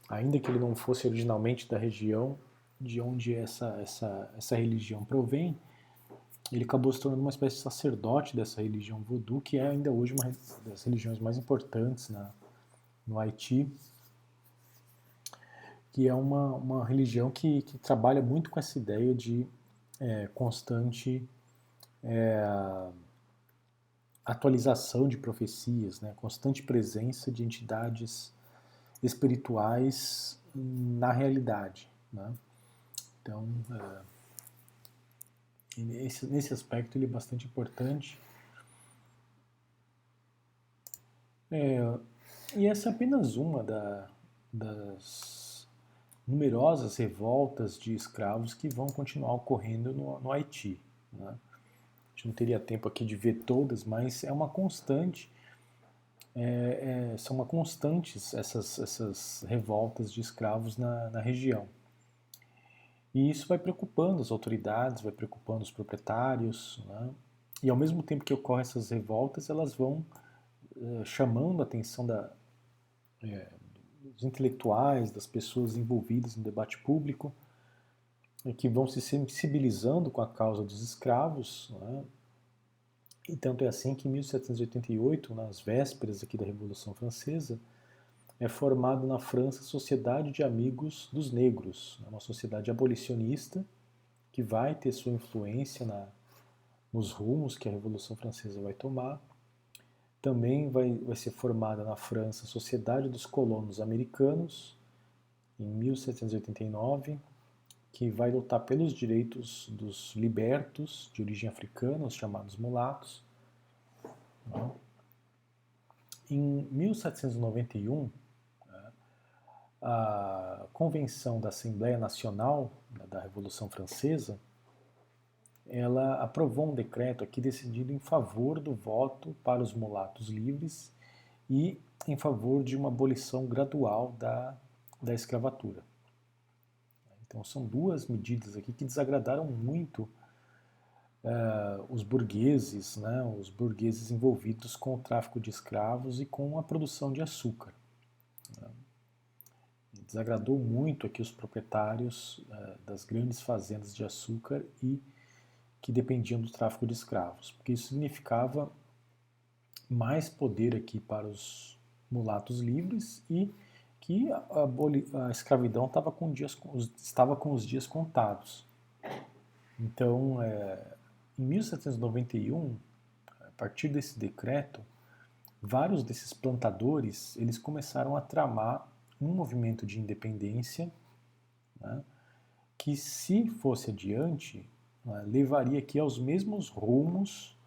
Speaker 1: ainda que ele não fosse originalmente da região de onde essa, essa, essa religião provém, ele acabou se tornando uma espécie de sacerdote dessa religião voodoo, que é ainda hoje uma das religiões mais importantes na, no Haiti. que é uma, uma religião que, que trabalha muito com essa ideia de é, constante é, atualização de profecias, né, constante presença de entidades espirituais na realidade. Né? Então, é, nesse, nesse aspecto ele é bastante importante. É, e essa é apenas uma da, das numerosas revoltas de escravos que vão continuar ocorrendo no, no Haiti. Né? A gente não teria tempo aqui de ver todas, mas é uma constante, é, é, são uma constantes essas, essas revoltas de escravos na, na região. E isso vai preocupando as autoridades, vai preocupando os proprietários, né? e ao mesmo tempo que ocorrem essas revoltas, elas vão é, chamando a atenção da, é, dos intelectuais, das pessoas envolvidas no debate público, que vão se sensibilizando com a causa dos escravos. Né? E tanto é assim que em 1788, nas vésperas aqui da Revolução Francesa, é formado na França a Sociedade de Amigos dos Negros, né? uma sociedade abolicionista que vai ter sua influência na, nos rumos que a Revolução Francesa vai tomar. Também vai, vai ser formada na França a Sociedade dos Colonos Americanos, em 1789, que vai lutar pelos direitos dos libertos de origem africana, os chamados mulatos. Né? Em 1791, né, a Convenção da Assembleia Nacional da Revolução Francesa, ela aprovou um decreto aqui decidido em favor do voto para os mulatos livres e em favor de uma abolição gradual da, da escravatura. Então são duas medidas aqui que desagradaram muito uh, os burgueses, né, os burgueses envolvidos com o tráfico de escravos e com a produção de açúcar. Né. Desagradou muito aqui os proprietários uh, das grandes fazendas de açúcar e que dependiam do tráfico de escravos, porque isso significava mais poder aqui para os mulatos livres e que a, a, escravidão estava com, dias, estava com os dias contados. Então, é, em 1791, a partir desse decreto, vários desses plantadores eles começaram a tramar um movimento de independência né, que, se fosse adiante, né, levaria aqui aos mesmos rumos.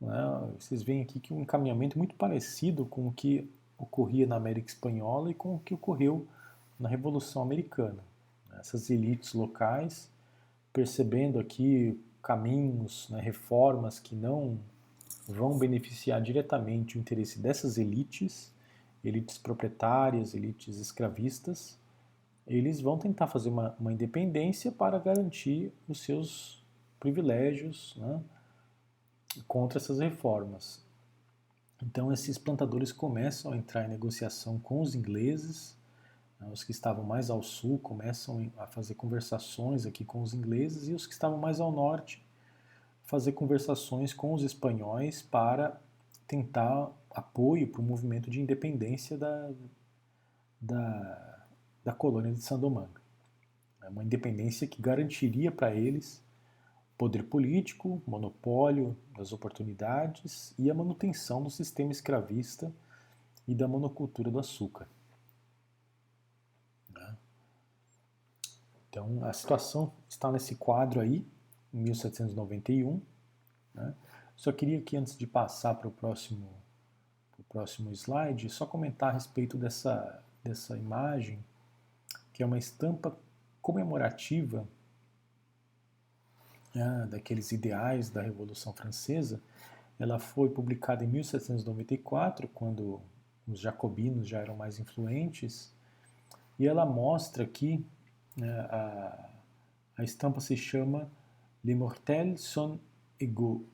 Speaker 1: Né, vocês veem aqui que um encaminhamento muito parecido com o que ocorria na América Espanhola e com o que ocorreu na Revolução Americana. Essas elites locais, percebendo aqui caminhos, né, reformas que não vão beneficiar diretamente o interesse dessas elites, elites proprietárias, elites escravistas, eles vão tentar fazer uma, uma independência para garantir os seus privilégios né, contra essas reformas. Então esses plantadores começam a entrar em negociação com os ingleses, né, os que estavam mais ao sul começam a fazer conversações aqui com os ingleses e os que estavam mais ao norte fazer conversações com os espanhóis para tentar apoio para o movimento de independência da, da, da colônia de Sandomingo. É uma independência que garantiria para eles poder político, monopólio das oportunidades e a manutenção do sistema escravista e da monocultura do açúcar. Né? Então a situação está nesse quadro aí, em 1791. Né? Só queria aqui, antes de passar para o próximo, próximo slide, só comentar a respeito dessa, dessa imagem, que é uma estampa comemorativa né, daqueles ideais da Revolução Francesa, ela foi publicada em 1794, quando os jacobinos já eram mais influentes, e ela mostra aqui, né, a, a estampa se chama Les mortels sont égaux.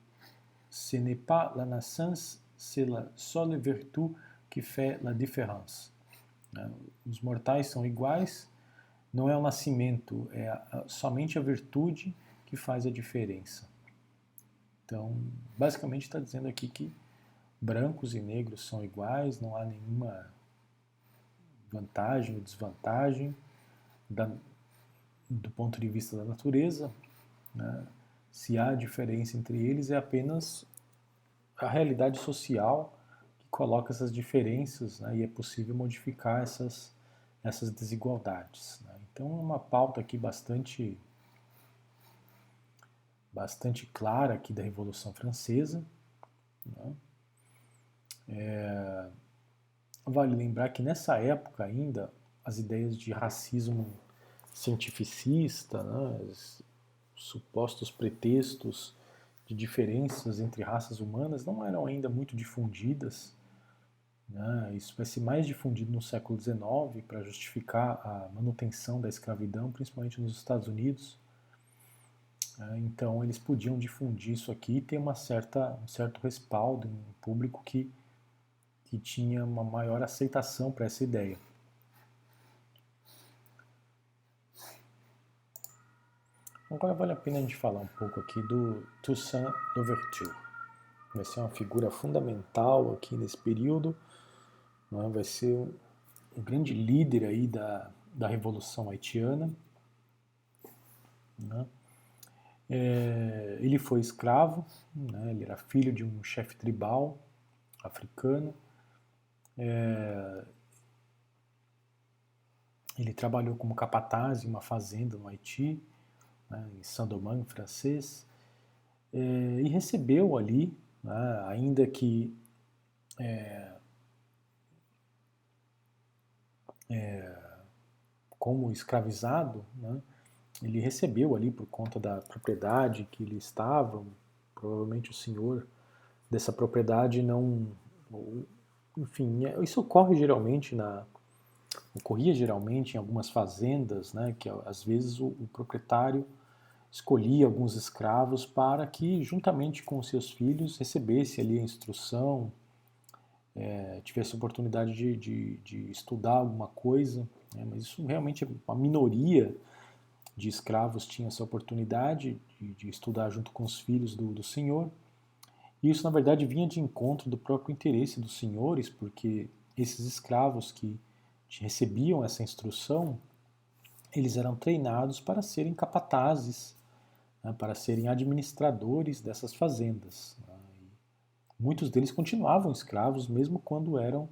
Speaker 1: Ce n'est pas la naissance, c'est la seule vertu qui fait la différence. Né, os mortais são iguais, não é o nascimento, é a, somente a virtude que faz a diferença. Então, basicamente está dizendo aqui que brancos e negros são iguais, não há nenhuma vantagem ou desvantagem. da, do ponto de vista da natureza, né, se há diferença entre eles, é apenas a realidade social que coloca essas diferenças né, e é possível modificar essas, essas desigualdades. Né. Então, é uma pauta aqui bastante, bastante clara aqui da Revolução Francesa. Né. É, vale lembrar que nessa época ainda as ideias de racismo cientificista, né, os supostos pretextos de diferenças entre raças humanas não eram ainda muito difundidas. Né? Isso vai ser mais difundido no século XIX para justificar a manutenção da escravidão, principalmente nos Estados Unidos. É, então eles podiam difundir isso aqui e ter uma certa, um certo respaldo em um público que, que tinha uma maior aceitação para essa ideia. Agora vale a pena a gente falar um pouco aqui do Toussaint Louverture. Vai ser uma figura fundamental aqui nesse período, né? vai ser um grande líder aí da, da Revolução Haitiana. Né? É, ele foi escravo, né? ele era filho de um chefe tribal africano. É, ele trabalhou como capataz em uma fazenda no Haiti né, em Saint-Domingue francês, é, e recebeu ali, né, ainda que é, é, como escravizado, né, ele recebeu ali por conta da propriedade que ele estava, provavelmente o senhor dessa propriedade não, enfim, é, isso ocorre geralmente na ocorria geralmente em algumas fazendas, né, que às vezes o, o proprietário escolhia alguns escravos para que, juntamente com seus filhos, recebesse ali a instrução, é, tivesse oportunidade de, de, de, estudar alguma coisa. Né? Mas isso realmente, a minoria de escravos tinha essa oportunidade de, de estudar junto com os filhos do, do senhor. E isso, na verdade, vinha de encontro do próprio interesse dos senhores, porque esses escravos que recebiam essa instrução, eles eram treinados para serem capatazes né, para serem administradores dessas fazendas. Né, muitos deles continuavam escravos mesmo quando eram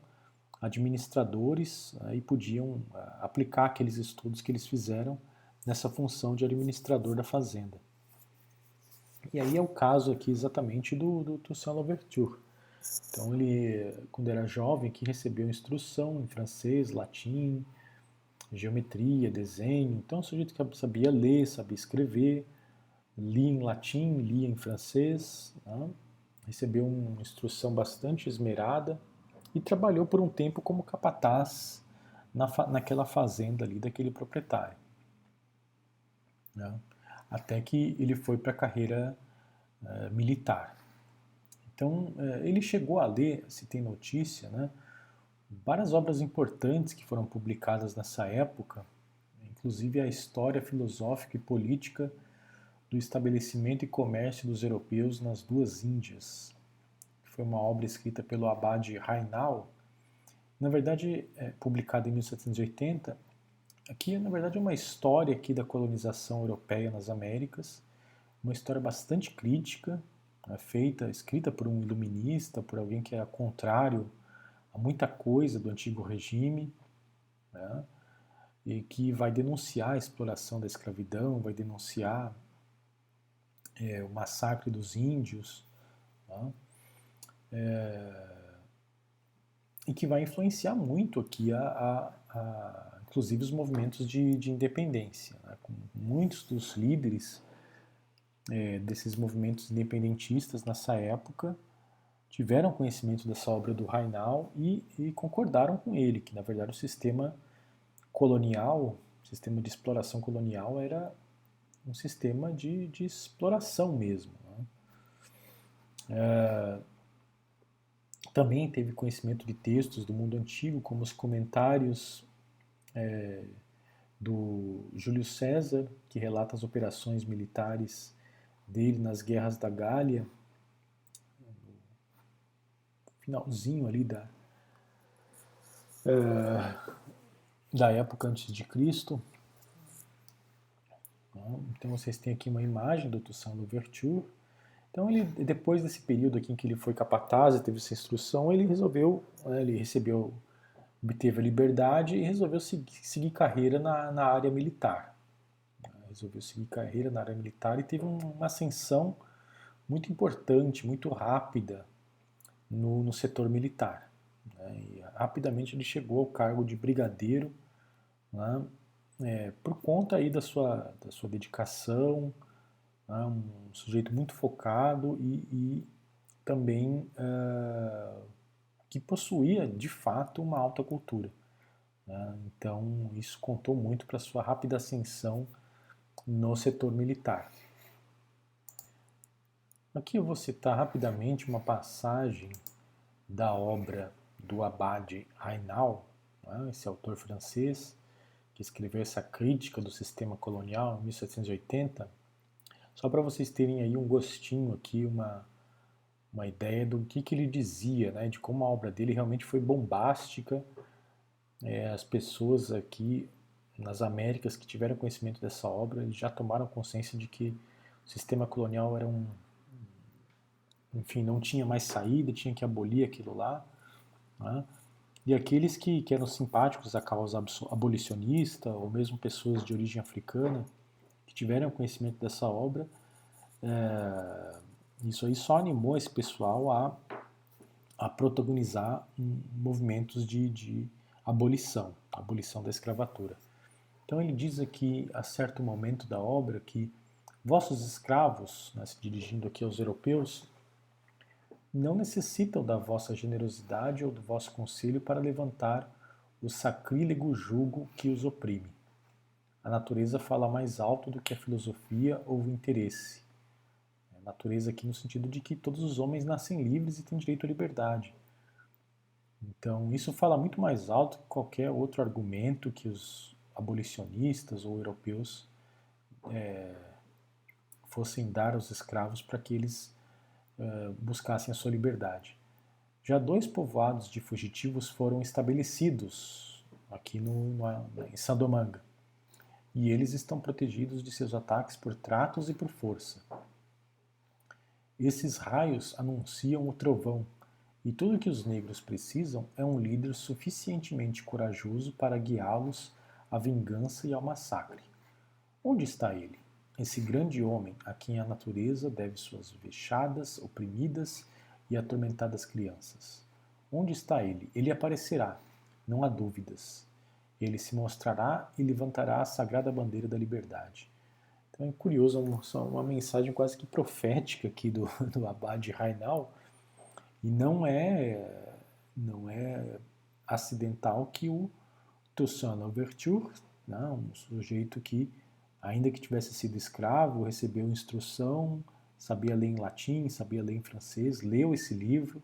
Speaker 1: administradores né, e podiam uh, aplicar aqueles estudos que eles fizeram nessa função de administrador da fazenda. E aí é o caso aqui exatamente do, do Toussaint Louverture. Então ele, quando era jovem, que recebeu instrução em francês, latim, geometria, desenho. Então o sujeito que sabia ler, sabia escrever, lia em latim, lia em francês, né? Recebeu uma instrução bastante esmerada e trabalhou por um tempo como capataz na, naquela fazenda ali daquele proprietário. Né? Até que ele foi para a carreira uh, militar. Então, uh, ele chegou a ler, se tem notícia, né, várias obras importantes que foram publicadas nessa época, inclusive a história filosófica e política do estabelecimento e comércio dos europeus nas duas Índias. Foi uma obra escrita pelo abade Rainal, na verdade é, publicada em 1780. Aqui, na verdade, é uma história aqui da colonização europeia nas Américas, uma história bastante crítica, é, feita, escrita por um iluminista, por alguém que era contrário a muita coisa do antigo regime, né? e que vai denunciar a exploração da escravidão, vai denunciar é, o massacre dos índios, tá? é, e que vai influenciar muito aqui, a, a, a inclusive, os movimentos de, de independência. Né? muitos dos líderes é, desses movimentos independentistas nessa época tiveram conhecimento dessa obra do Rainal e, e, concordaram com ele, que na verdade o sistema colonial, o sistema de exploração colonial era um sistema de, de exploração mesmo. Né? É, também teve conhecimento de textos do mundo antigo, como os comentários é, do Júlio César, que relata as operações militares dele nas guerras da Gália, finalzinho ali da, é, da época antes de Cristo? Então vocês têm aqui uma imagem do Toussaint Louverture. Então ele, depois desse período aqui em que ele foi capataz e teve essa instrução, ele resolveu, né, ele recebeu, obteve a liberdade e resolveu seguir, seguir carreira na, na área militar. Resolveu seguir carreira na área militar e teve uma ascensão muito importante, muito rápida no, no setor militar. Né? E rapidamente ele chegou ao cargo de brigadeiro, né? É, por conta aí da sua, da sua dedicação, né? um sujeito muito focado e, e também uh, que possuía de fato uma alta cultura. Né? Então isso contou muito para sua rápida ascensão no setor militar. Aqui eu vou citar rapidamente uma passagem da obra do Abade Rainal, né, esse autor francês, que escreveu essa crítica do sistema colonial em 1780, só para vocês terem aí um gostinho aqui, uma, uma ideia do que, que ele dizia, né, de como a obra dele realmente foi bombástica. É, as pessoas aqui nas Américas que tiveram conhecimento dessa obra já tomaram consciência de que o sistema colonial era um, enfim, não tinha mais saída, tinha que abolir aquilo lá. Né? E aqueles que, que eram simpáticos à causa abolicionista, ou mesmo pessoas de origem africana, que tiveram conhecimento dessa obra, é, isso aí só animou esse pessoal a, a protagonizar movimentos de, de abolição, abolição da escravatura. Então ele diz aqui, a certo momento da obra, que vossos escravos, né, se dirigindo aqui aos europeus, não necessitam da vossa generosidade ou do vosso conselho para levantar o sacrílego jugo que os oprime. A natureza fala mais alto do que a filosofia ou o interesse. A natureza aqui no sentido de que todos os homens nascem livres e têm direito à liberdade. Então, isso fala muito mais alto que qualquer outro argumento que os abolicionistas ou europeus é, fossem dar aos escravos para que eles eh, buscassem a sua liberdade. Já dois povoados de fugitivos foram estabelecidos aqui no, no, em Sandomanga, e eles estão protegidos de seus ataques por tratos e por força. Esses raios anunciam o trovão, e tudo que os negros precisam é um líder suficientemente corajoso para guiá-los à vingança e ao massacre. Onde está ele? Esse grande homem a quem a natureza deve suas vexadas, oprimidas e atormentadas crianças. Onde está ele? Ele aparecerá, não há dúvidas. Ele se mostrará e levantará a sagrada bandeira da liberdade. Então é curioso, uma, uma mensagem quase que profética aqui do, do Abade Rainal, e não é, não é acidental que o Toussaint Louverture, né, um sujeito que ainda que tivesse sido escravo, recebeu instrução, sabia ler em latim, sabia ler em francês, leu esse livro.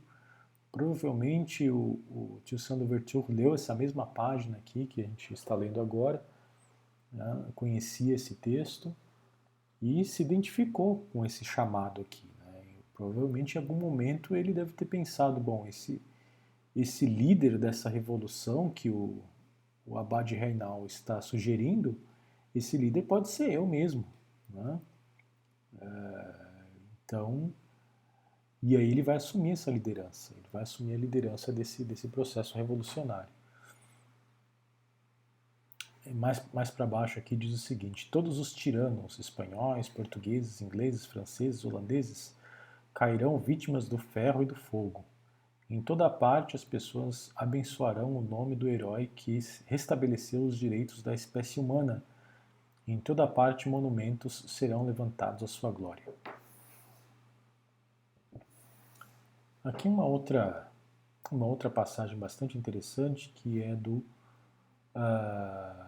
Speaker 1: Provavelmente o, o tio Sandro Vertur leu essa mesma página aqui que a gente está lendo agora, né? conhecia esse texto e se identificou com esse chamado aqui. Né? Provavelmente em algum momento ele deve ter pensado, bom, esse, esse líder dessa revolução que o, o Abade Reinal está sugerindo, esse líder pode ser eu mesmo. Né? É, então, e aí ele vai assumir essa liderança, ele vai assumir a liderança desse, desse processo revolucionário. Mais, mais para baixo aqui diz o seguinte: todos os tiranos espanhóis, portugueses, ingleses, franceses, holandeses cairão vítimas do ferro e do fogo. Em toda parte as pessoas abençoarão o nome do herói que restabeleceu os direitos da espécie humana em toda parte monumentos serão levantados à sua glória. Aqui uma outra, uma outra passagem bastante interessante que é do uh,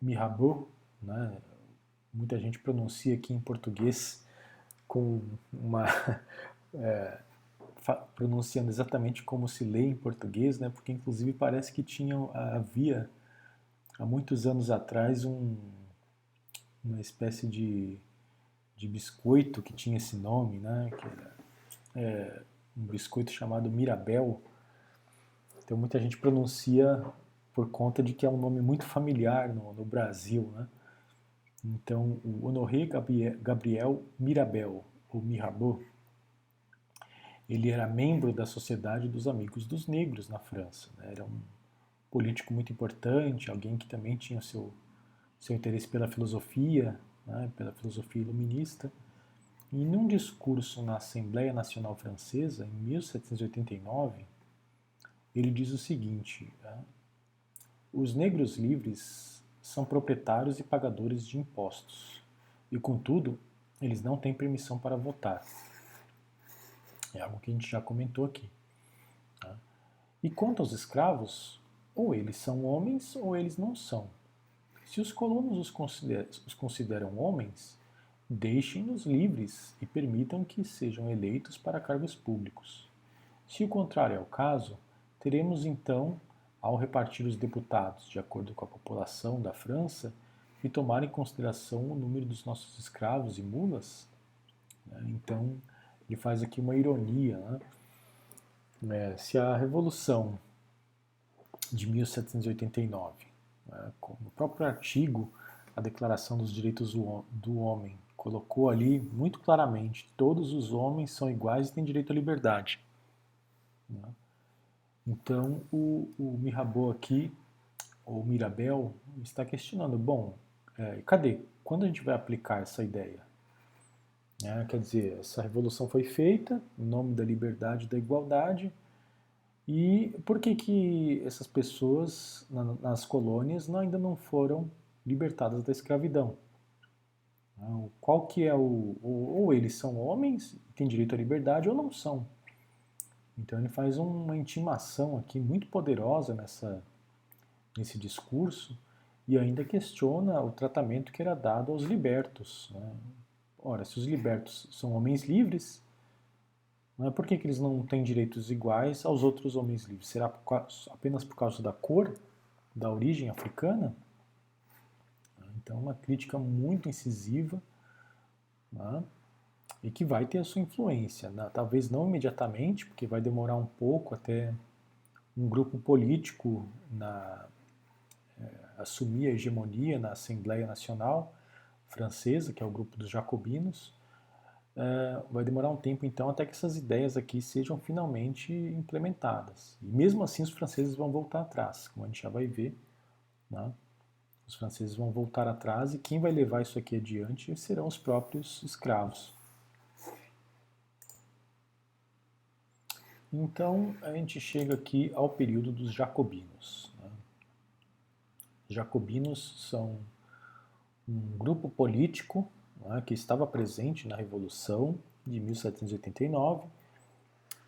Speaker 1: Mirabeau, né? muita gente pronuncia aqui em português com uma é, pronunciando exatamente como se lê em português, né? porque inclusive parece que tinha havia há muitos anos atrás um, uma espécie de, de biscoito que tinha esse nome, né? Que era, é, um biscoito chamado Mirabel. Então muita gente pronuncia por conta de que é um nome muito familiar no, no Brasil, né? Então, o Honoré Gabriel Mirabel, ou Mirabeau, ele era membro da Sociedade dos Amigos dos Negros na França. Né? Era um político muito importante, alguém que também tinha seu, seu interesse pela filosofia, né? pela filosofia iluminista. E num discurso na Assembleia Nacional Francesa, em 1789, ele diz o seguinte: né? os negros livres são proprietários e pagadores de impostos, e contudo, eles não têm permissão para votar. É algo que a gente já comentou aqui. Tá? E quanto aos escravos, ou eles são homens ou eles não são. Se os colonos os, os consideram homens, deixem-nos livres e permitam que sejam eleitos para cargos públicos. Se o contrário é o caso, teremos então, ao repartir os deputados de acordo com a população da França, e tomar em consideração o número dos nossos escravos e mulas? Né? Então, ele faz aqui uma ironia. Né? É, se a Revolução de 1789, né, no próprio artigo, a Declaração dos Direitos do Homem, colocou ali muito claramente: todos os homens são iguais e têm direito à liberdade. Né? Então, o, o Mirabeau aqui, ou Mirabel, está questionando: bom, é, cadê? Quando a gente vai aplicar essa ideia? É, quer dizer, essa revolução foi feita em nome da liberdade e da igualdade. E por que, que essas pessoas na, nas colônias ainda não foram libertadas da escravidão? Qual que é o. Ou, ou eles são homens, têm direito à liberdade, ou não são. Então ele faz uma intimação aqui muito poderosa nessa, nesse discurso e ainda questiona o tratamento que era dado aos libertos. Né? Ora, se os libertos são homens livres, não é por que, que eles não têm direitos iguais aos outros homens livres? Será por causa, apenas por causa da cor, da origem africana? Então, uma crítica muito incisiva né? e que vai ter a sua influência. Né? Talvez não imediatamente, porque vai demorar um pouco até um grupo político na, é, assumir a hegemonia na Assembleia Nacional francesa, que é o grupo dos jacobinos, é, vai demorar um tempo então até que essas ideias aqui sejam finalmente implementadas. E mesmo assim os franceses vão voltar atrás, como a gente já vai ver. Né? Os franceses vão voltar atrás e quem vai levar isso aqui adiante serão os próprios escravos. Então a gente chega aqui ao período dos jacobinos. Né? Jacobinos são um grupo político né, que estava presente na Revolução de 1789,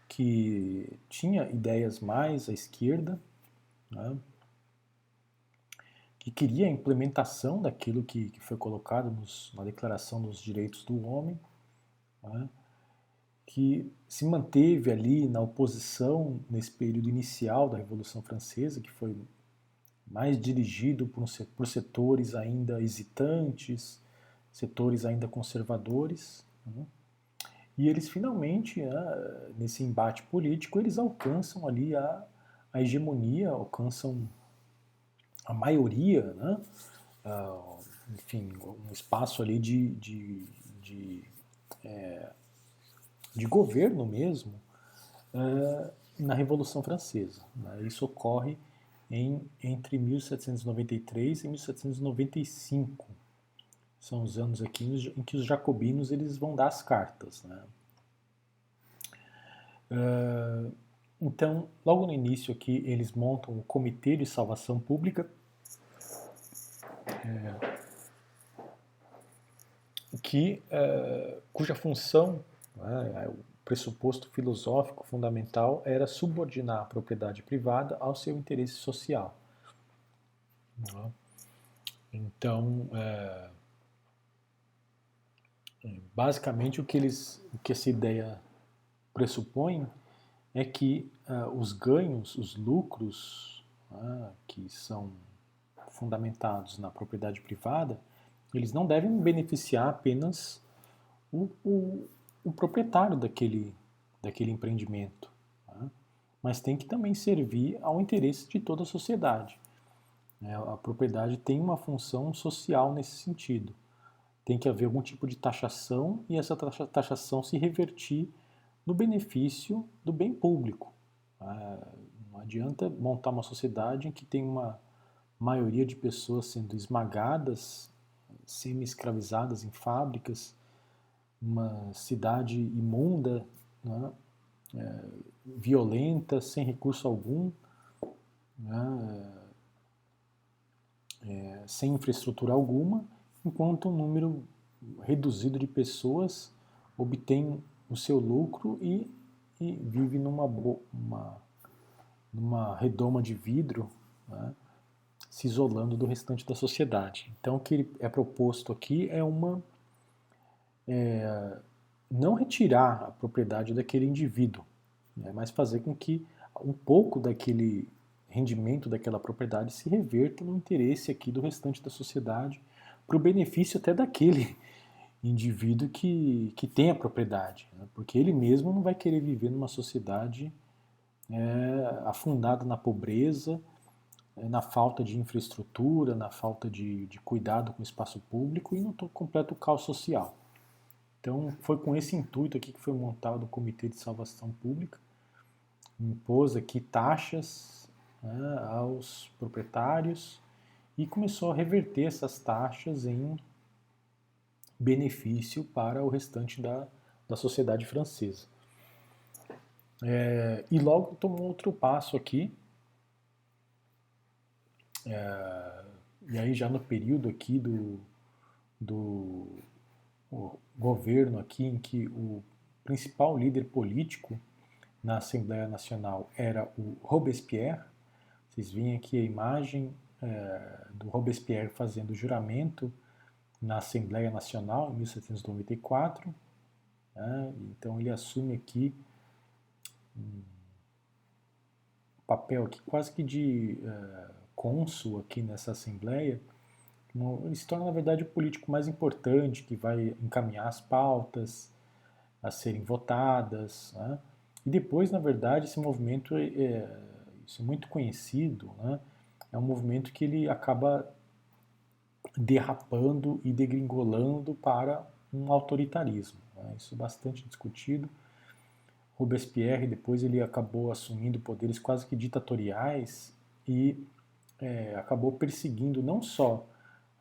Speaker 1: que tinha ideias mais à esquerda, né, que queria a implementação daquilo que, que foi colocado nos, na Declaração dos Direitos do Homem, né, que se manteve ali na oposição nesse período inicial da Revolução Francesa, que foi mais dirigido por, setores ainda hesitantes, setores ainda conservadores. Né? E eles finalmente, né, nesse embate político, eles alcançam ali a, a hegemonia, alcançam a maioria, né? Uh, enfim, um espaço ali de, de, de, é, de governo mesmo uh, na Revolução Francesa. Né? Isso ocorre em, entre 1793 e 1795. São os anos aqui em que os jacobinos eles vão dar as cartas. Né? Uh, então, logo no início aqui, eles montam o Comitê de Salvação Pública, é, que, é, cuja função, né, o pressuposto filosófico fundamental era subordinar a propriedade privada ao seu interesse social. Então, é, basicamente o que eles, o que essa ideia pressupõe é que uh, os ganhos, os lucros uh, que são fundamentados na propriedade privada, eles não devem beneficiar apenas o, o, o proprietário daquele, daquele empreendimento, né? mas tem que também servir ao interesse de toda a sociedade. Né? A propriedade tem uma função social nesse sentido. Tem que haver algum tipo de taxação e essa taxação se revertir no benefício do bem público. É, não adianta montar uma sociedade em que tem uma maioria de pessoas sendo esmagadas, semi-escravizadas em fábricas, uma cidade imunda, né, é, violenta, sem recurso algum, né, é, sem infraestrutura alguma, enquanto um número reduzido de pessoas obtém o seu lucro e, e vive numa, uma, numa redoma de vidro, né, se isolando do restante da sociedade. Então, o que é proposto aqui é uma é, não retirar a propriedade daquele indivíduo, né, mas fazer com que um pouco daquele rendimento daquela propriedade se reverta no interesse aqui do restante da sociedade, para o benefício até daquele indivíduo que, que tem a propriedade, né, porque ele mesmo não vai querer viver numa sociedade é, afundada na pobreza, é, na falta de infraestrutura, na falta de, de cuidado com o espaço público e no completo caos social. Então, foi com esse intuito aqui que foi montado o Comitê de Salvação Pública, impôs aqui taxas né, aos proprietários e começou a reverter essas taxas em benefício para o restante da, da sociedade francesa. É, e logo tomou outro passo aqui, é, e aí já no período aqui do, do governo aqui em que o principal líder político na Assembleia Nacional era o Robespierre. Vocês veem aqui a imagem é, do Robespierre fazendo juramento na Assembleia Nacional em 1794. Né? Então ele assume aqui um papel aqui quase que de é, cônsul aqui nessa Assembleia ele se torna, na verdade, o político mais importante que vai encaminhar as pautas a serem votadas. Né? E depois, na verdade, esse movimento é, é, isso é muito conhecido, né? É um movimento que ele acaba derrapando e degringolando para um autoritarismo. Né? Isso é bastante discutido. Robespierre depois ele acabou assumindo poderes quase que ditatoriais e é, acabou perseguindo não só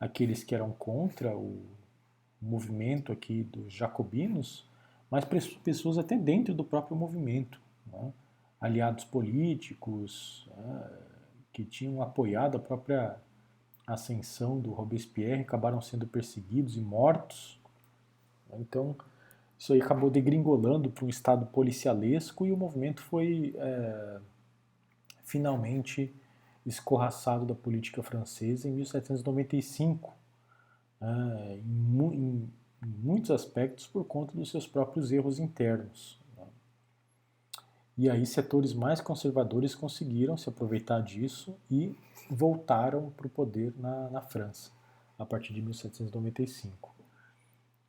Speaker 1: aqueles que eram contra o movimento aqui dos jacobinos, mas pessoas até dentro do próprio movimento, né? aliados políticos né? Que tinham apoiado a própria ascensão do Robespierre acabaram sendo perseguidos e mortos. Então, isso aí acabou degringolando para um estado policialesco e o movimento foi é, finalmente escorraçado da política francesa em 1795, né, em, em, em, muitos aspectos por conta dos seus próprios erros internos. E aí setores mais conservadores conseguiram se aproveitar disso e voltaram para o poder na, na França, a partir de 1795.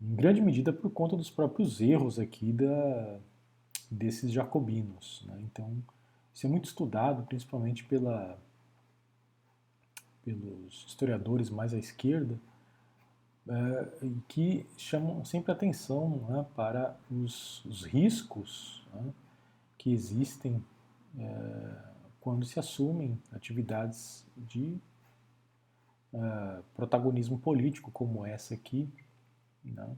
Speaker 1: Em grande medida por conta dos próprios erros aqui da, desses jacobinos. Né? Então, isso é muito estudado, principalmente pela pelos historiadores mais à esquerda, é, que chamam sempre atenção né, para os, os riscos né, que existem é, quando se assumem atividades de é, protagonismo político, como essa aqui, né,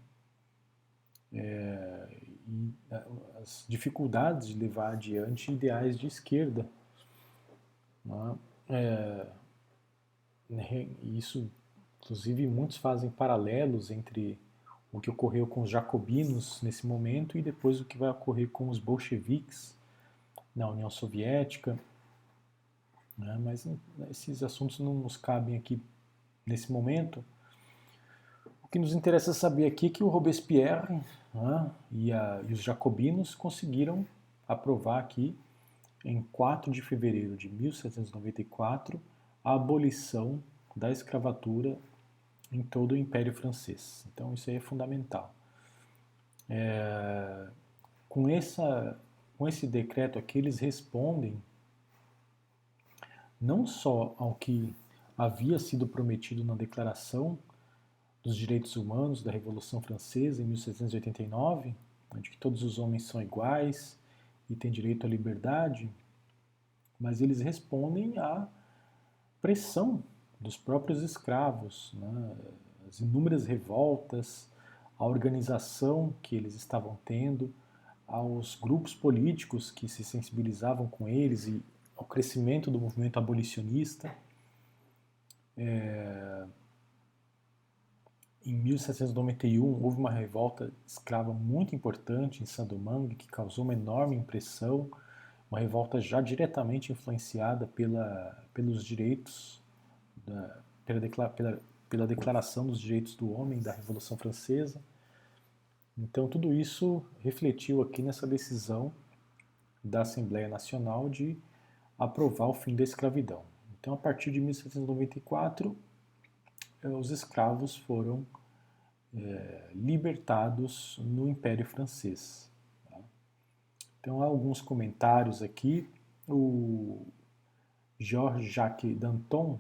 Speaker 1: é, e é, as dificuldades de levar adiante ideais de esquerda. Né, é, né, isso, inclusive, muitos fazem paralelos entre o que ocorreu com os jacobinos nesse momento e depois o que vai ocorrer com os bolcheviques na União Soviética. Né? Mas né, esses assuntos não nos cabem aqui nesse momento. O que nos interessa saber aqui é que o Robespierre né, e, a, e os jacobinos conseguiram aprovar aqui, em 4 de fevereiro de 1794, a abolição da escravatura em todo o Império Francês. Então isso aí é fundamental. É, com, essa, com esse decreto aqui, eles respondem não só ao que havia sido prometido na Declaração dos direitos humanos da Revolução Francesa em 1789, de que todos os homens são iguais e têm direito à liberdade, mas eles respondem à pressão dos próprios escravos, né? as inúmeras revoltas, a organização que eles estavam tendo, aos grupos políticos que se sensibilizavam com eles e ao crescimento do movimento abolicionista. É... Em 1791 houve uma revolta escrava muito importante em Saint-Domingue que causou uma enorme impressão, uma revolta já diretamente influenciada pela, pelos direitos, pela, pela, pela Declaração dos Direitos do Homem da Revolução Francesa. Então, tudo isso refletiu aqui nessa decisão da Assembleia Nacional de aprovar o fim da escravidão. Então, a partir de 1794, eh, os escravos foram é, libertados no Império Francês. Tá? Então, há alguns comentários aqui. O Georges Jacques Danton,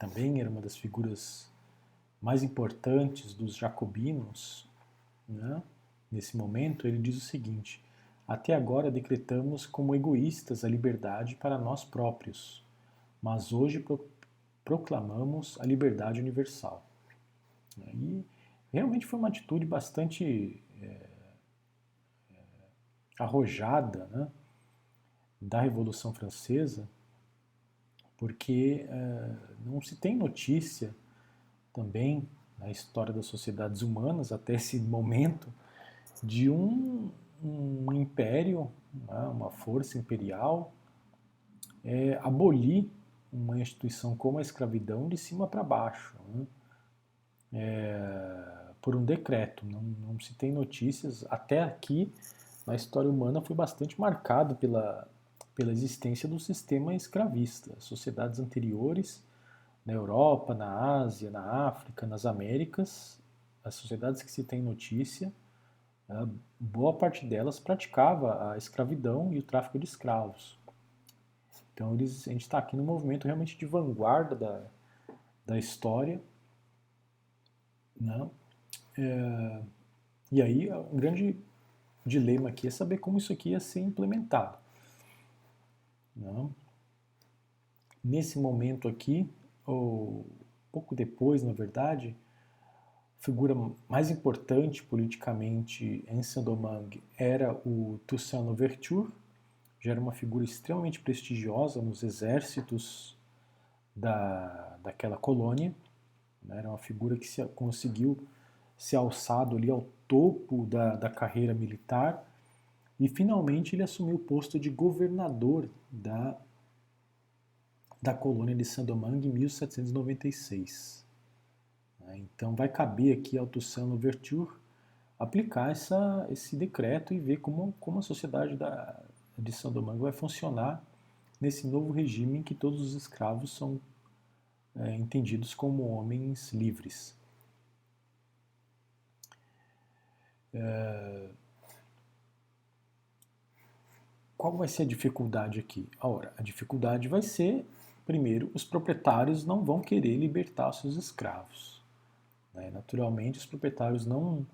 Speaker 1: também era uma das figuras mais importantes dos jacobinos, né? nesse momento, ele diz o seguinte: Até agora decretamos como egoístas a liberdade para nós próprios, mas hoje pro proclamamos a liberdade universal. E realmente foi uma atitude bastante é, é, arrojada né, da Revolução Francesa, porque é, não se tem notícia também na história das sociedades humanas até esse momento de um, um império, né, uma força imperial, é, abolir uma instituição como a escravidão de cima para baixo, né, é, por um decreto. Não, não se tem notícias. Até aqui, na história humana, foi bastante marcado pela, pela existência do sistema escravista. Sociedades anteriores na Europa, na Ásia, na África, nas Américas, as sociedades que se tem notícia, boa parte delas praticava a escravidão e o tráfico de escravos. Então eles, a gente está aqui num movimento realmente de vanguarda da, da história. Né? É, e aí, um grande dilema aqui é saber como isso aqui ia ser implementado. Né? Nesse momento aqui, ou pouco depois, na verdade, a figura mais importante politicamente em Saint-Domingue era o Toussaint Louverture, já era uma figura extremamente prestigiosa nos exércitos da, daquela colônia, né? era uma figura que se, conseguiu se alçado ali ao topo da, da carreira militar e finalmente ele assumiu o posto de governador da da colônia de Saint-Domingue em 1796. Né? Então vai caber aqui ao Toussaint Louverture aplicar essa, esse decreto e ver como, como a sociedade da, de Saint-Domingue vai funcionar nesse novo regime em que todos os escravos são é, entendidos como homens livres. É... Qual vai ser a dificuldade aqui? Ora, a dificuldade vai ser Primeiro, os proprietários não vão querer libertar seus escravos. Né? Naturalmente, os proprietários não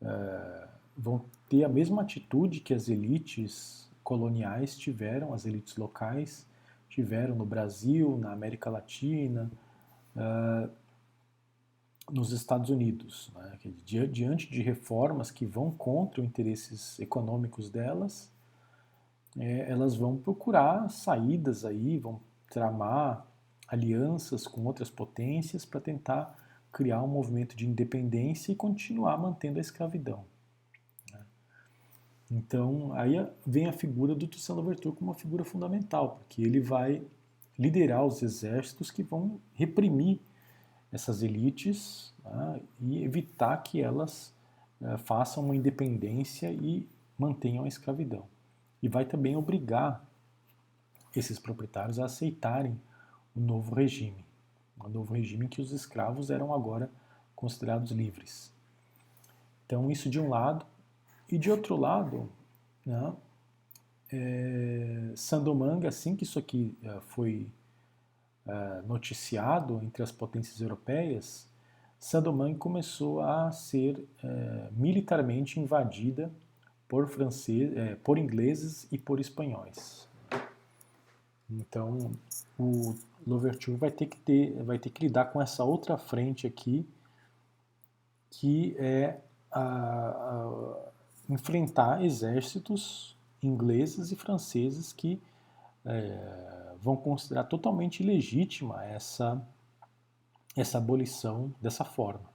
Speaker 1: é, vão ter a mesma atitude que as elites coloniais tiveram, as elites locais tiveram no Brasil, na América Latina, é, nos Estados Unidos. Né? Diante de reformas que vão contra os interesses econômicos delas, é, elas vão procurar saídas aí, vão tramar alianças com outras potências para tentar criar um movimento de independência e continuar mantendo a escravidão. Né? Então, aí vem a figura do Toussaint Louverture como uma figura fundamental, porque ele vai liderar os exércitos que vão reprimir essas elites né, e evitar que elas eh, façam uma independência e mantenham a escravidão. E vai também obrigar esses proprietários a aceitarem o novo regime, o novo regime em que os escravos eram agora considerados livres. Então, isso de um lado. E de outro lado, né, é, Sandomangue, assim que isso aqui é, foi é, noticiado entre as potências europeias, Saint-Domingue começou a ser é, militarmente invadida por, francês, é, por ingleses e por espanhóis. Então, o Louverture vai ter que ter, vai ter que lidar com essa outra frente aqui, que é a, a enfrentar exércitos ingleses e franceses que é, vão considerar totalmente ilegítima essa, essa abolição dessa forma.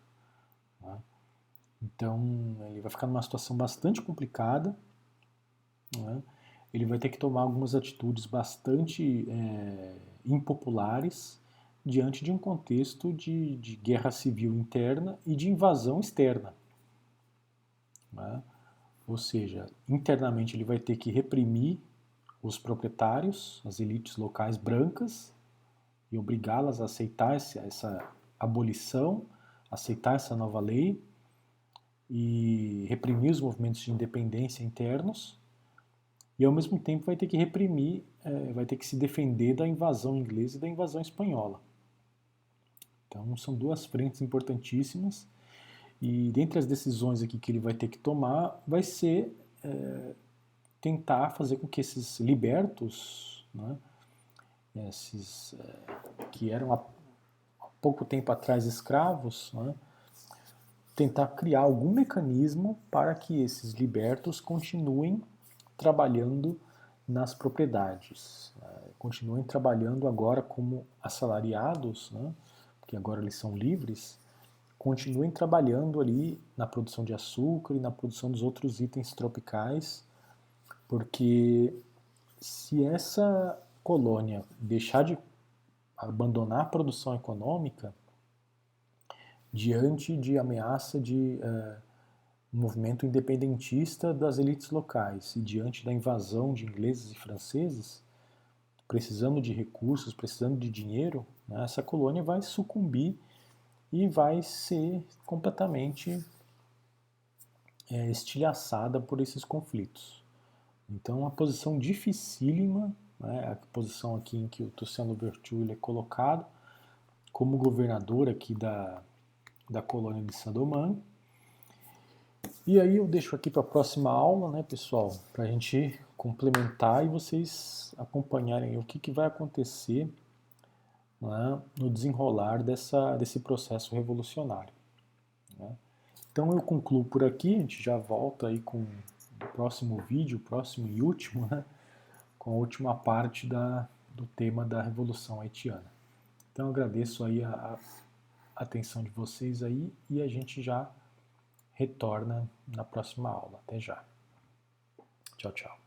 Speaker 1: Né? Então, ele vai ficar numa situação bastante complicada. Né? Ele vai ter que tomar algumas atitudes bastante é, impopulares diante de um contexto de, de, guerra civil interna e de invasão externa. Né? Ou seja, internamente ele vai ter que reprimir os proprietários, as elites locais brancas, e obrigá-las a aceitar essa, essa abolição, aceitar essa nova lei e reprimir os movimentos de independência internos, e ao mesmo tempo vai ter que reprimir, é, vai ter que se defender da invasão inglesa e da invasão espanhola. Então são duas frentes importantíssimas e dentre as decisões aqui que ele vai ter que tomar vai ser é, tentar fazer com que esses libertos, né, esses é, que eram há, pouco tempo atrás escravos, né, tentar criar algum mecanismo para que esses libertos continuem trabalhando nas propriedades, né, continuem trabalhando agora como assalariados, né, porque agora eles são livres, continuem trabalhando ali na produção de açúcar e na produção dos outros itens tropicais porque se essa colônia deixar de abandonar a produção econômica diante de ameaça de uh, movimento independentista das elites locais e diante da invasão de ingleses e franceses, precisando de recursos, precisando de dinheiro, né, essa colônia vai sucumbir e vai ser completamente é, estilhaçada por esses conflitos. Então, uma posição dificílima, né, a posição aqui em que o Tuciano Louverture é colocado como governador aqui da, da colônia de Saint-Domingue. E aí eu deixo aqui para a próxima aula, né, pessoal, para a gente complementar e vocês acompanharem o que, que vai acontecer né, no desenrolar dessa, desse processo revolucionário. Né. Então eu concluo por aqui, a gente já volta aí com próximo vídeo, próximo e último, né, com a última parte da, do tema da Revolução Haitiana. Então agradeço aí a atenção de vocês aí e a gente já retorna na próxima aula. Até já. Tchau, tchau.